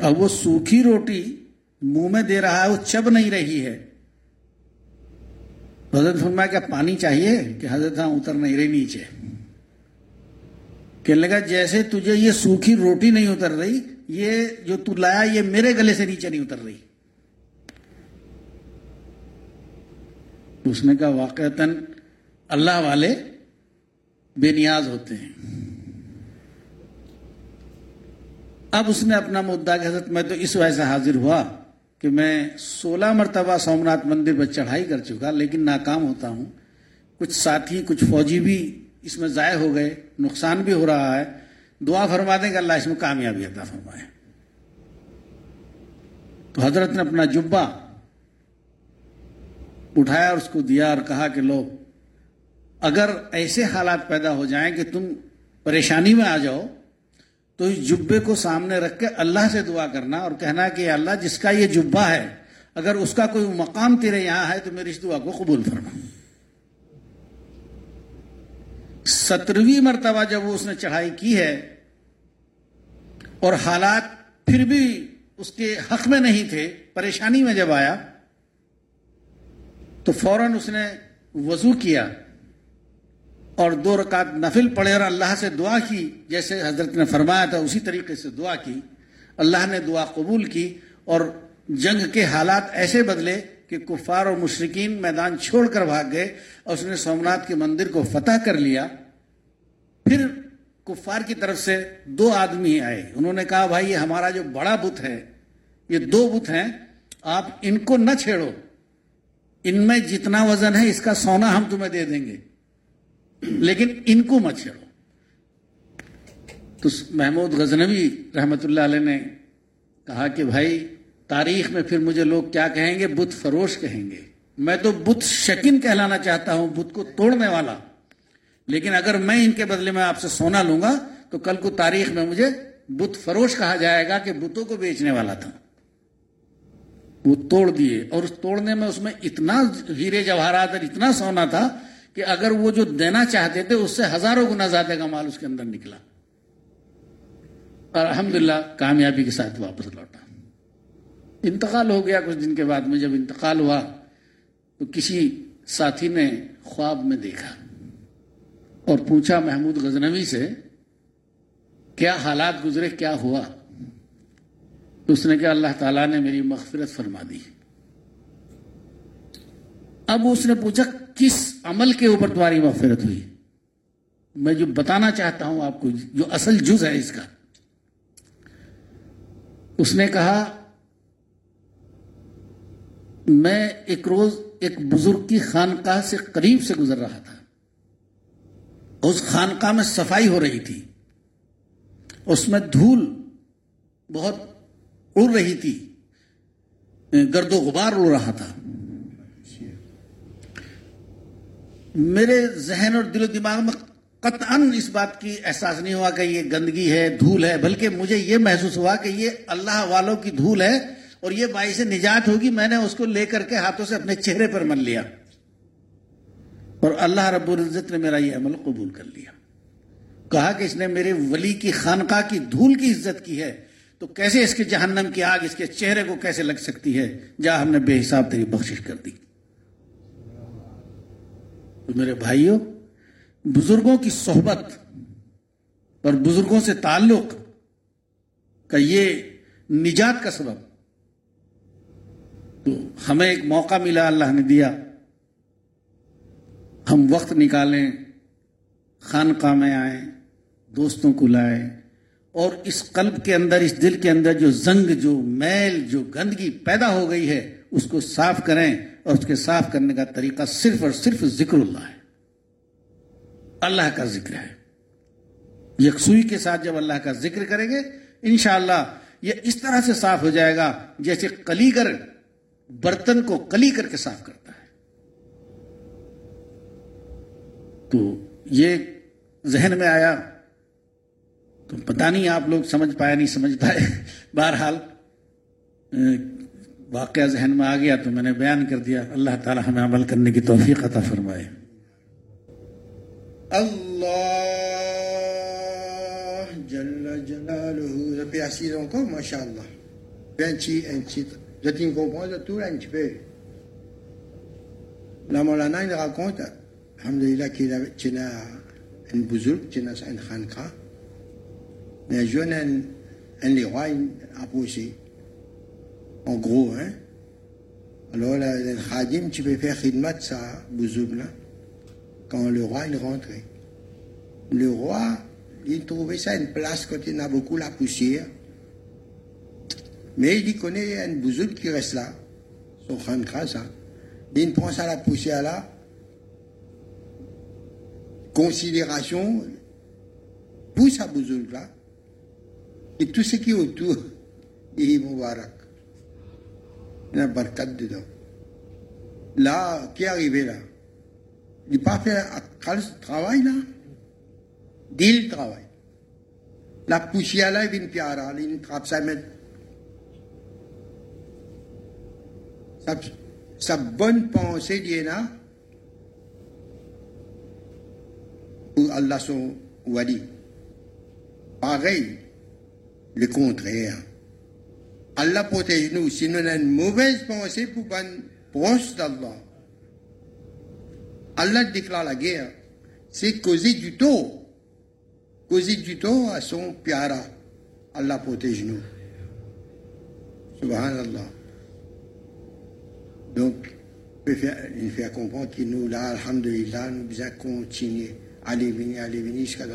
اور وہ سوکھی روٹی منہ میں دے رہا ہے، وہ چب نہیں رہی ہے۔ حضرت فرمایا کہ پانی چاہیے کہ حضرت ہاں اتر نہیں رہی نیچے۔ کہنے لگا، جیسے تجھے یہ سوکھی روٹی نہیں اتر رہی، یہ جو تو لایا، یہ میرے گلے سے نیچے نہیں اتر رہی۔ اس نے کہا، واقعتاً اللہ والے بے نیاز ہوتے ہیں۔ اب اس نے اپنا مدعا کہ حضرت میں تو اس وجہ سے حاضر ہوا کہ میں سولہ مرتبہ سومنات مندر پر چڑھائی کر چکا، لیکن ناکام ہوتا ہوں۔ کچھ ساتھی، کچھ فوجی بھی اس میں ضائع ہو گئے، نقصان بھی ہو رہا ہے۔ دعا فرما دیں کہ اللہ اس میں کامیابی عطا فرمائے۔ تو حضرت نے اپنا جبہ اٹھایا اور اس کو دیا اور کہا کہ لو، اگر ایسے حالات پیدا ہو جائیں کہ تم پریشانی میں آ جاؤ تو اس جبے کو سامنے رکھ کے اللہ سے دعا کرنا اور کہنا کہ اللہ جس کا یہ جبہ ہے، اگر اس کا کوئی مقام تیرے یہاں ہے تو میری اس دعا کو قبول فرما۔ سترویں مرتبہ جب وہ اس نے چڑھائی کی ہے اور حالات پھر بھی اس کے حق میں نہیں تھے، پریشانی میں جب آیا تو فوراً اس نے وضو کیا۔ اور دو رکعت نفل پڑھے اور اللہ سے دعا کی، جیسے حضرت نے فرمایا تھا، اسی طریقے سے دعا کی۔ اللہ نے دعا قبول کی اور جنگ کے حالات ایسے بدلے کہ کفار اور مشرقین میدان چھوڑ کر بھاگ گئے اور اس نے سومنات کے مندر کو فتح کر لیا۔ پھر کفار کی طرف سے دو آدمی آئے۔ انہوں نے کہا، بھائی، یہ ہمارا جو بڑا بت ہے، یہ دو بت ہیں، آپ ان کو نہ چھیڑو۔ ان میں جتنا وزن ہے، اس کا سونا ہم تمہیں دے دیں گے۔ لیکن ان کو مت چھیڑو۔ تو محمود غزنوی رحمت اللہ علیہ نے کہا کہ بھائی، تاریخ میں پھر مجھے لوگ کیا کہیں گے؟ بت فروش کہیں گے۔ میں تو بت شکن کہلانا چاہتا ہوں، بت کو توڑنے والا۔ لیکن اگر میں ان کے بدلے میں آپ سے سونا لوں گا، تو کل کو تاریخ میں مجھے بت فروش کہا جائے گا کہ بتوں کو بیچنے والا تھا۔ وہ توڑ دیے۔ اور اس توڑنے میں اس میں اتنا ہیرے جواہرات اور اتنا سونا تھا کہ اگر وہ جو دینا چاہتے تھے اس سے ہزاروں گنا زیادہ کا مال اس کے اندر نکلا۔ اور الحمدللہ کامیابی کے ساتھ واپس لوٹا۔ انتقال ہو گیا کچھ دن کے بعد میں، جب انتقال ہوا تو کسی ساتھی نے خواب میں دیکھا اور پوچھا محمود غزنوی سے، کیا حالات گزرے، کیا ہوا؟ اس نے کہا اللہ تعالیٰ نے میری مغفرت فرما دی۔ اب اس نے پوچھا کس عمل کے اوپر تمہاری مغفرت ہوئی؟ میں جو بتانا چاہتا ہوں آپ کو، جو اصل جز ہے اس کا۔ اس نے کہا، میں ایک روز ایک بزرگ کی خانقاہ سے قریب سے گزر رہا تھا۔ اس خانقاہ میں صفائی ہو رہی تھی۔ اس میں دھول بہت اڑ رہی تھی۔ گرد و غبار اڑ رہا تھا۔ میرے ذہن اور دل و دماغ میں قطعا اس بات کی احساس نہیں ہوا کہ یہ گندگی ہے، دھول ہے، بلکہ مجھے یہ محسوس ہوا کہ یہ اللہ والوں کی دھول ہے اور یہ باعث نجات ہوگی، میں نے اس کو لے کر کے ہاتھوں سے اپنے چہرے پر من لیا۔ اور اللہ رب العزت نے میرا یہ عمل قبول کر لیا۔ کہا کہ اس نے میرے ولی کی خانقاہ کی دھول کی عزت کی ہے، تو کیسے اس کے جہنم کی آگ اس کے چہرے کو کیسے لگ سکتی ہے؟ جہاں ہم نے بے حساب تیری بخشش کر دی۔ میرے بھائیوں بزرگوں کی صحبت اور بزرگوں سے تعلق کا یہ نجات کا سبب۔ تو ہمیں ایک موقع ملا، اللہ نے دیا۔ ہم وقت نکالیں، خانقاہ میں آئیں، دوستوں کو لائیں اور اس قلب کے اندر، اس دل کے اندر جو زنگ، جو میل، جو گندگی پیدا ہو گئی ہے، اس کو صاف کریں۔ اور اس کے صاف کرنے کا طریقہ صرف اور صرف ذکر اللہ ہے۔ اللہ کا ذکر ہے۔ یکسوئی کے ساتھ جب اللہ کا ذکر کریں گے، انشاءاللہ یہ اس طرح سے صاف ہو جائے گا جیسے کلیگر برتن کو کلی کر کے صاف کرتا ہے۔ تو یہ ذہن میں آیا۔ تو پتہ نہیں آپ لوگ سمجھ پائے نہیں سمجھ پائے۔ (laughs) بہرحال واقعہ ذہن میں آ گیا تو میں نے بیان کر دیا۔ اللہ تعالی ہمیں عمل کرنے کی توفیق عطا فرمائے۔ اللہ جل جلاله ربی حسیدوں کو ماشاءاللہ۔ بینچی انچی جتین کو پہنچا تو رنچ پہ۔ لا مولانا این راکونت الحمدللہ کیلہ چنا ان بزرگ چنا سین خانقا نیجونن ان لیوائن اپوسی En gros, hein. Alors, le khadim, tu peux faire khidmat, ça, bouzouk, là quand le roi il rentrait. Le roi, il trouvait ça une place quand il a beaucoup la poussière. Mais il connaît un bouzouk qui reste là, son khankra, ça. Il prend ça la poussière là. Considération, pousse à bouzouk là. Et tout ce qui est autour, (laughs) il est Moubarak. Il y a un barkat dedans. Là, qui est arrivé là? Il n'a pas fait un travail là? Dit le travail. La poussière là, il vient piara, il trappe ça, mais sa, sa bonne pensée, il y en a, pour Allah son wali. Pareil, le contraire. Allah protège nous. Si nous avons une mauvaise pensée pour une proche d'Allah, Allah déclare la guerre. C'est causer du tort. Causer du tort à son piara. Allah protège nous. Subhanallah. Donc, il fait comprendre que nous, là, Alhamdulillah, nous devons continuer. Allez, venir, allez, venir jusqu'à là.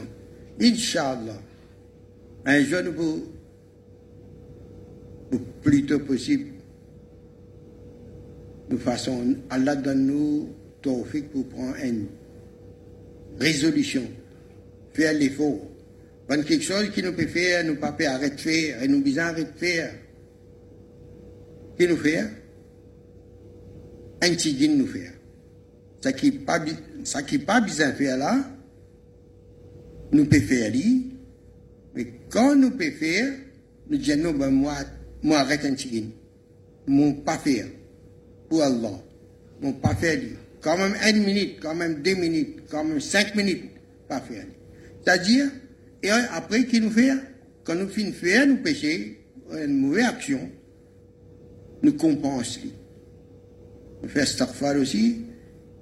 Inch'Allah. Un jour, nous plus tôt possible, nous façon, Allah donne-nous tawfiq pour prendre une résolution, faire l'effort. Quand quelque chose qui nous peut faire, nous pas arrêter de faire, et nous besoin arrêter de faire. Qui nous fait? Un petit nous faire. Ce qui pas, ça qui pas besoin faire là, nous pouvons faire lui, mais quand nous pouvons faire, nous disons, ben moi, un petit Mon pas faire pour Allah. Mon pas lui. Quand même une minute, quand même deux minutes, quand même cinq minutes, pas faire. C'est-à-dire, et après, qu'il nous fait Quand nous finissons de faire nous péchés, une mauvaise action, nous compensons. Nous faisons starfar aussi,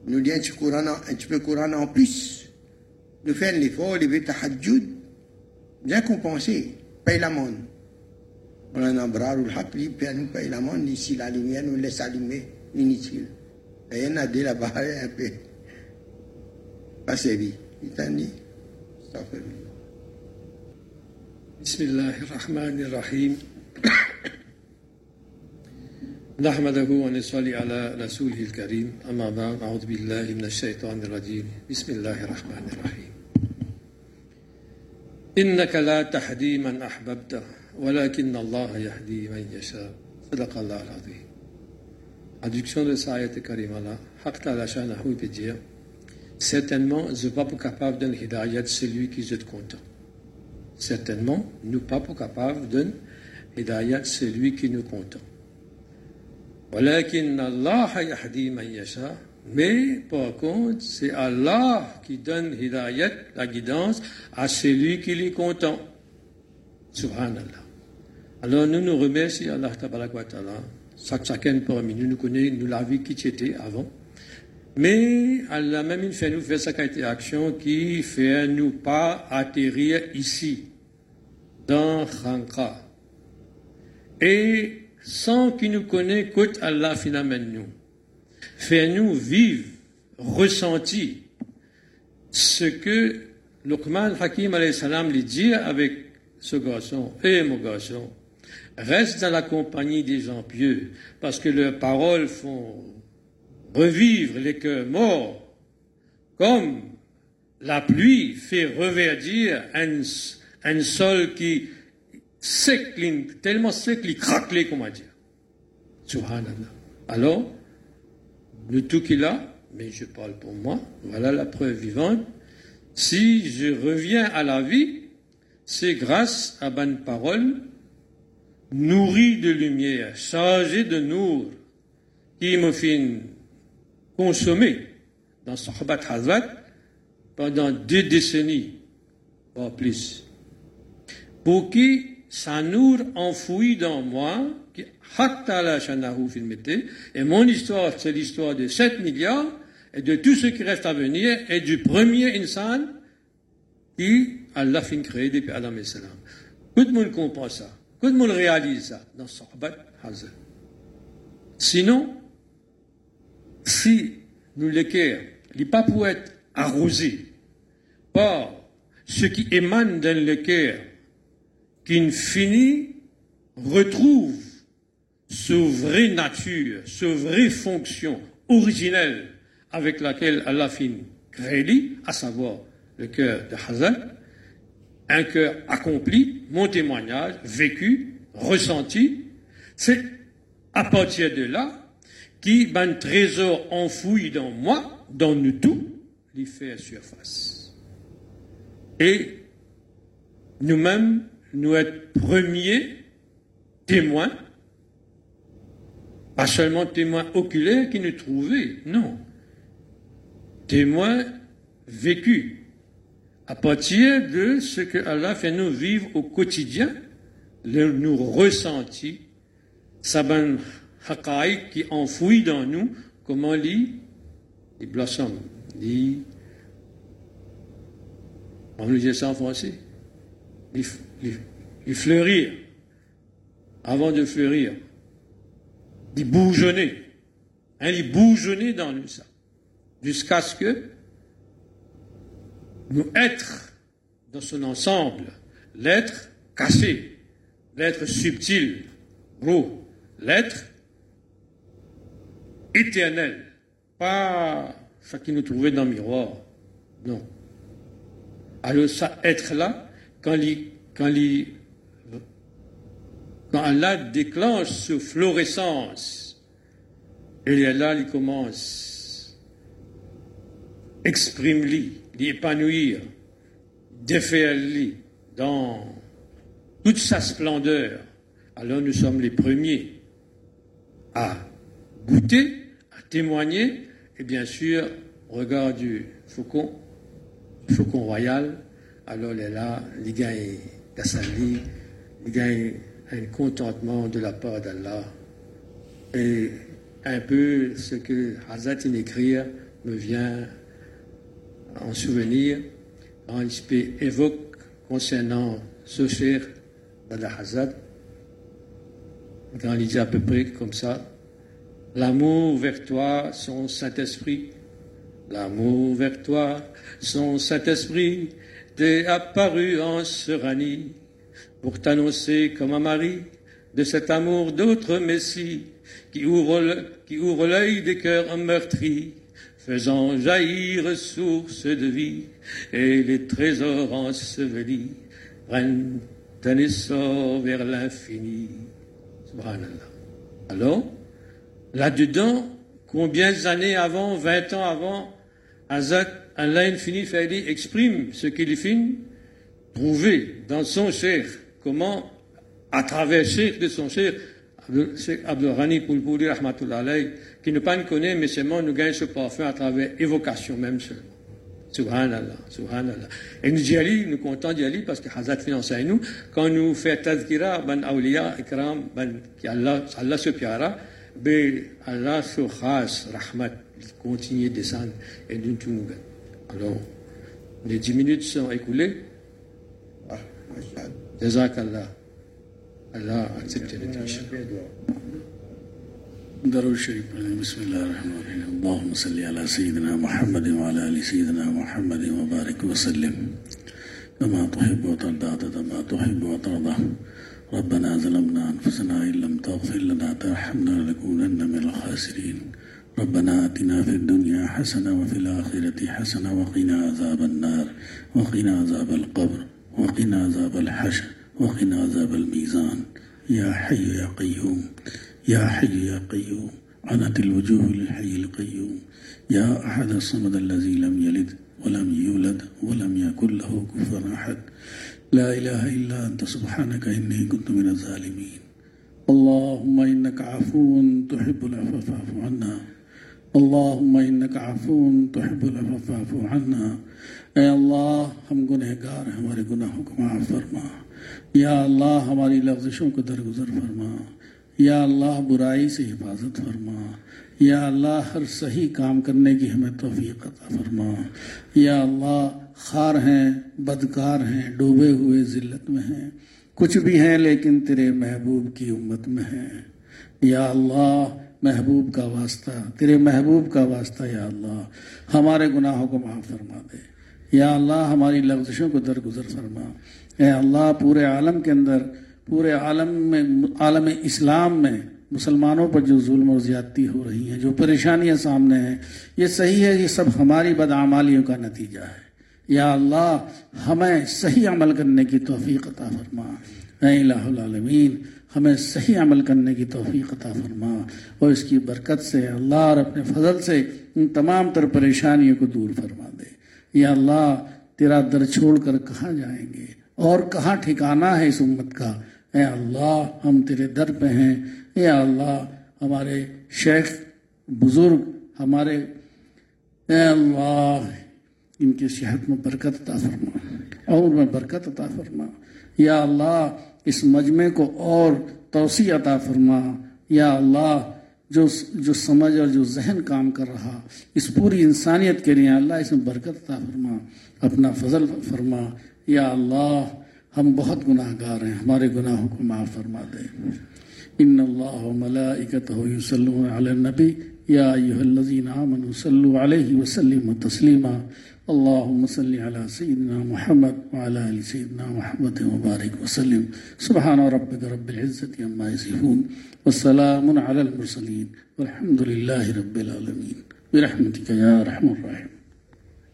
nous disons un petit, Coran, un petit peu Coran en plus. Nous faisons l'effort, les tahajjud, bien compensé, paye la un bras, le hap, lui, nous paye la monde, ici la lumière nous laisse allumer, inutile. Et il y en a des là-bas, un peu. Pas sévi. Il t'a dit, ça fait بسم الله الرحمن الرحيم نحمده ونصلي على رسوله الكريم أما بعد أعوذ بالله من الشيطان الرجيم بسم الله الرحمن الرحيم إنك لا تهدي من أحببت ولكن الله يهدي من يشاء صدق الله العظيم Traduction de cette ayat karima-là, Haq Ta'ala Shanahu peut dire Certainement, je ne suis pas capable d'un hidayat celui qui je content. Certainement, nous ne sommes pas capables d'un hidayat celui qui nous content. ولكن الله يهدي من يشاء mais par contre, c'est Allah qui donne hidayat, la guidance, à celui qui est content. Subhanallah. alors nous nous remercions Allah Ta'ala. Chacun parmi nous nous connaît, nous l'avons vu qui était avant. Mais Allah même fait nous faire sa action qui fait nous pas atterrir ici, dans Khanka. Et sans qu'il nous connaisse, qu'Allah Allah finalement nous. Fait nous vivre, ressentir ce que Luqman Hakim alayhi salam lui dit avec ce garçon, et mon garçon, reste dans la compagnie des gens pieux, parce que leurs paroles font revivre les cœurs morts, comme la pluie fait reverdir un, un sol qui s'écline, tellement sec qu'il craque, comment dire. Subhanallah. Alors, le tout qu'il a, mais je parle pour moi, voilà la preuve vivante. Si je reviens à la vie, c'est grâce à bonne parole, nourrie de lumière, chargée de nour, qui me fait consommer dans Sahabat Hazrat pendant deux décennies, pas plus. Pour qui sa nour enfoui dans moi, et mon histoire, c'est l'histoire de 7 milliards et de tout ce qui reste à venir et du premier insan qui Allah fin créé depuis Adam et Salam. Tout le monde comprend ça. Le monde réalise dans Sahabat Hazal. Sinon, si nous cœurs, les pas pour être arrosés par ce qui émane le cœur, qui finit, retrouve ce vraie nature, ce vraie fonction originelle avec laquelle Allah fin créé, à savoir le cœur de Hazan, un cœur accompli, mon témoignage, vécu, ressenti, c'est à partir de là qui, un trésor enfoui dans moi, dans nous tous, lui fait surface. Et nous-mêmes, nous être premiers témoins, pas seulement témoins oculaires qui nous trouvaient, non, témoins vécus à partir de ce que Allah fait nous vivre au quotidien, le, nous ressentis, saban haqaï qui enfouit dans nous, comment lit, les blossoms, on nous dit ça en français, il fleurir, avant de fleurir, il bougeonner, hein, bougeonner dans nous ça, jusqu'à ce que nous être dans son ensemble, l'être cassé, l'être subtil, gros, l'être éternel, pas ce qui nous trouvait dans le miroir, non. Alors ça être là, quand Allah déclenche ce fluorescence, et là, il commence, exprime-lui, l'épanouir, défaire-lui dans toute sa splendeur, alors nous sommes les premiers à goûter, à témoigner, et bien sûr, au regard du faucon, faucon royal, alors est là, les gars, les gars, un contentement de la part d'Allah. Et un peu ce que Hazat écrire me vient en souvenir il évoque concernant ce cher Hazad, quand il dit à peu près comme ça, l'amour vers toi, son Saint-Esprit, l'amour vers toi, son Saint-Esprit, t'est apparu en seranie pour t'annoncer comme un mari de cet amour d'autre Messie qui ouvre l'œil des cœurs meurtris, faisant jaillir source de vie et les trésors ensevelis prennent un essor vers l'infini. Subhanallah. Alors, là-dedans, combien d'années avant, 20 ans avant, Azak, Allah infini Fadi exprime ce qu'il finit? Trouver dans son cher, comment, à travers de son cher, Abdul Ghani Poulpouli, rahmatullah qui ne pas nous connaît, mais seulement nous gagne ce parfum à travers évocation même seulement. Subhanallah, subhanallah. Et nous y allons, nous comptons d'y aller parce que Hazat finance à nous, quand nous fait tazkira, ban awliya, ikram, ban, Allah, Allah se piara, ben, Allah se khas, rahmat, continue de descendre et nous tout nous Alors, les dix minutes sont écoulées. Ah, Jazakallah. Tâches. درود الشريف بسم الله الرحمن الرحيم. اللهم صل على سيدنا محمد وعلى آل سيدنا محمد وبارك وسلم. كما تحب وترضى عدد ما تحب وترضى. ربنا ظلمنا أنفسنا إن لم تغفر لنا ترحمنا لنكونن من الخاسرين. ربنا آتنا في الدنيا حسنة وفي الآخرة حسنة وقنا عذاب النار. وقنا عذاب القبر. وقنا عذاب الحشر. وقنا عذاب الميزان. يا حي يا قيوم يا حي يا قيوم عنت الوجوه للحي القيوم. يا أحد الصمد الذي لم يلد ولم يولد ولم يكن له كفوا أحد. لا إله إلا أنت سبحانك إني كنت من الظالمين. اللهم إنك عفو تحب العفو فاعف عنا. اللهم إنك عفو تحب العفو فاعف عنا. اے اللہ ہم گنہگار ہیں ہمارے گناہوں کو معاف فرما. یا اللہ ہماری لفزشوں کو درگزر فرما، یا اللہ برائی سے حفاظت فرما، یا اللہ ہر صحیح کام کرنے کی ہمیں توفیق عطا فرما۔ یا اللہ خار ہیں، بدکار ہیں، ڈوبے ہوئے ذلت میں ہیں۔ کچھ بھی ہیں لیکن تیرے محبوب کی امت میں ہیں۔ یا اللہ محبوب کا واسطہ، تیرے محبوب کا واسطہ یا اللہ، ہمارے گناہوں کو معاف فرما دے۔ یا اللہ ہماری لفزشوں کو درگزر فرما۔ اے اللہ پورے عالم کے اندر، پورے عالم میں، عالم اسلام میں مسلمانوں پر جو ظلم اور زیادتی ہو رہی ہیں، جو پریشانیاں سامنے ہیں، یہ صحیح ہے، یہ سب ہماری بدعمالیوں کا نتیجہ ہے۔ یا اللہ، ہمیں صحیح عمل کرنے کی توفیق عطا فرما۔ اے الہ العالمین، ہمیں صحیح عمل کرنے کی توفیق عطا فرما۔ اور اس کی برکت سے اللہ اور اپنے فضل سے ان تمام تر پریشانیوں کو دور فرما دے۔ یا اللہ، تیرا در چھوڑ کر کہاں جائیں گے؟ اور کہاں ٹھکانہ ہے اس امت کا؟ اے اللہ، ہم تیرے در پہ ہیں۔ اے اللہ، ہمارے شیخ بزرگ، ہمارے، اے اللہ، ان کی صحت میں برکت عطا فرما۔ اور میں برکت عطا فرما۔ یا اللہ، اس مجمع کو اور توسیع عطا فرما۔ یا اللہ، جو جو سمجھ اور جو ذہن کام کر رہا، اس پوری انسانیت کے لیے اللہ اس میں برکت عطا فرما۔ اپنا فضل فرما۔ یا اللہ، ہم بہت گناہ گار ہیں، ہمارے گناہوں کو معاف فرما دے ان اللہ ملائکتہ یصلون علی النبی، یا ایہا الذین آمنوا صلوا علیہ وسلم تسلیما۔ اللهم صل على سيدنا محمد وعلى ال سيدنا محمد مبارک وسلم۔ سبحان ربك رب العزة عما يصفون والسلام على المرسلين والحمد رب العالمین۔ برحمتك يا ارحم الراحمين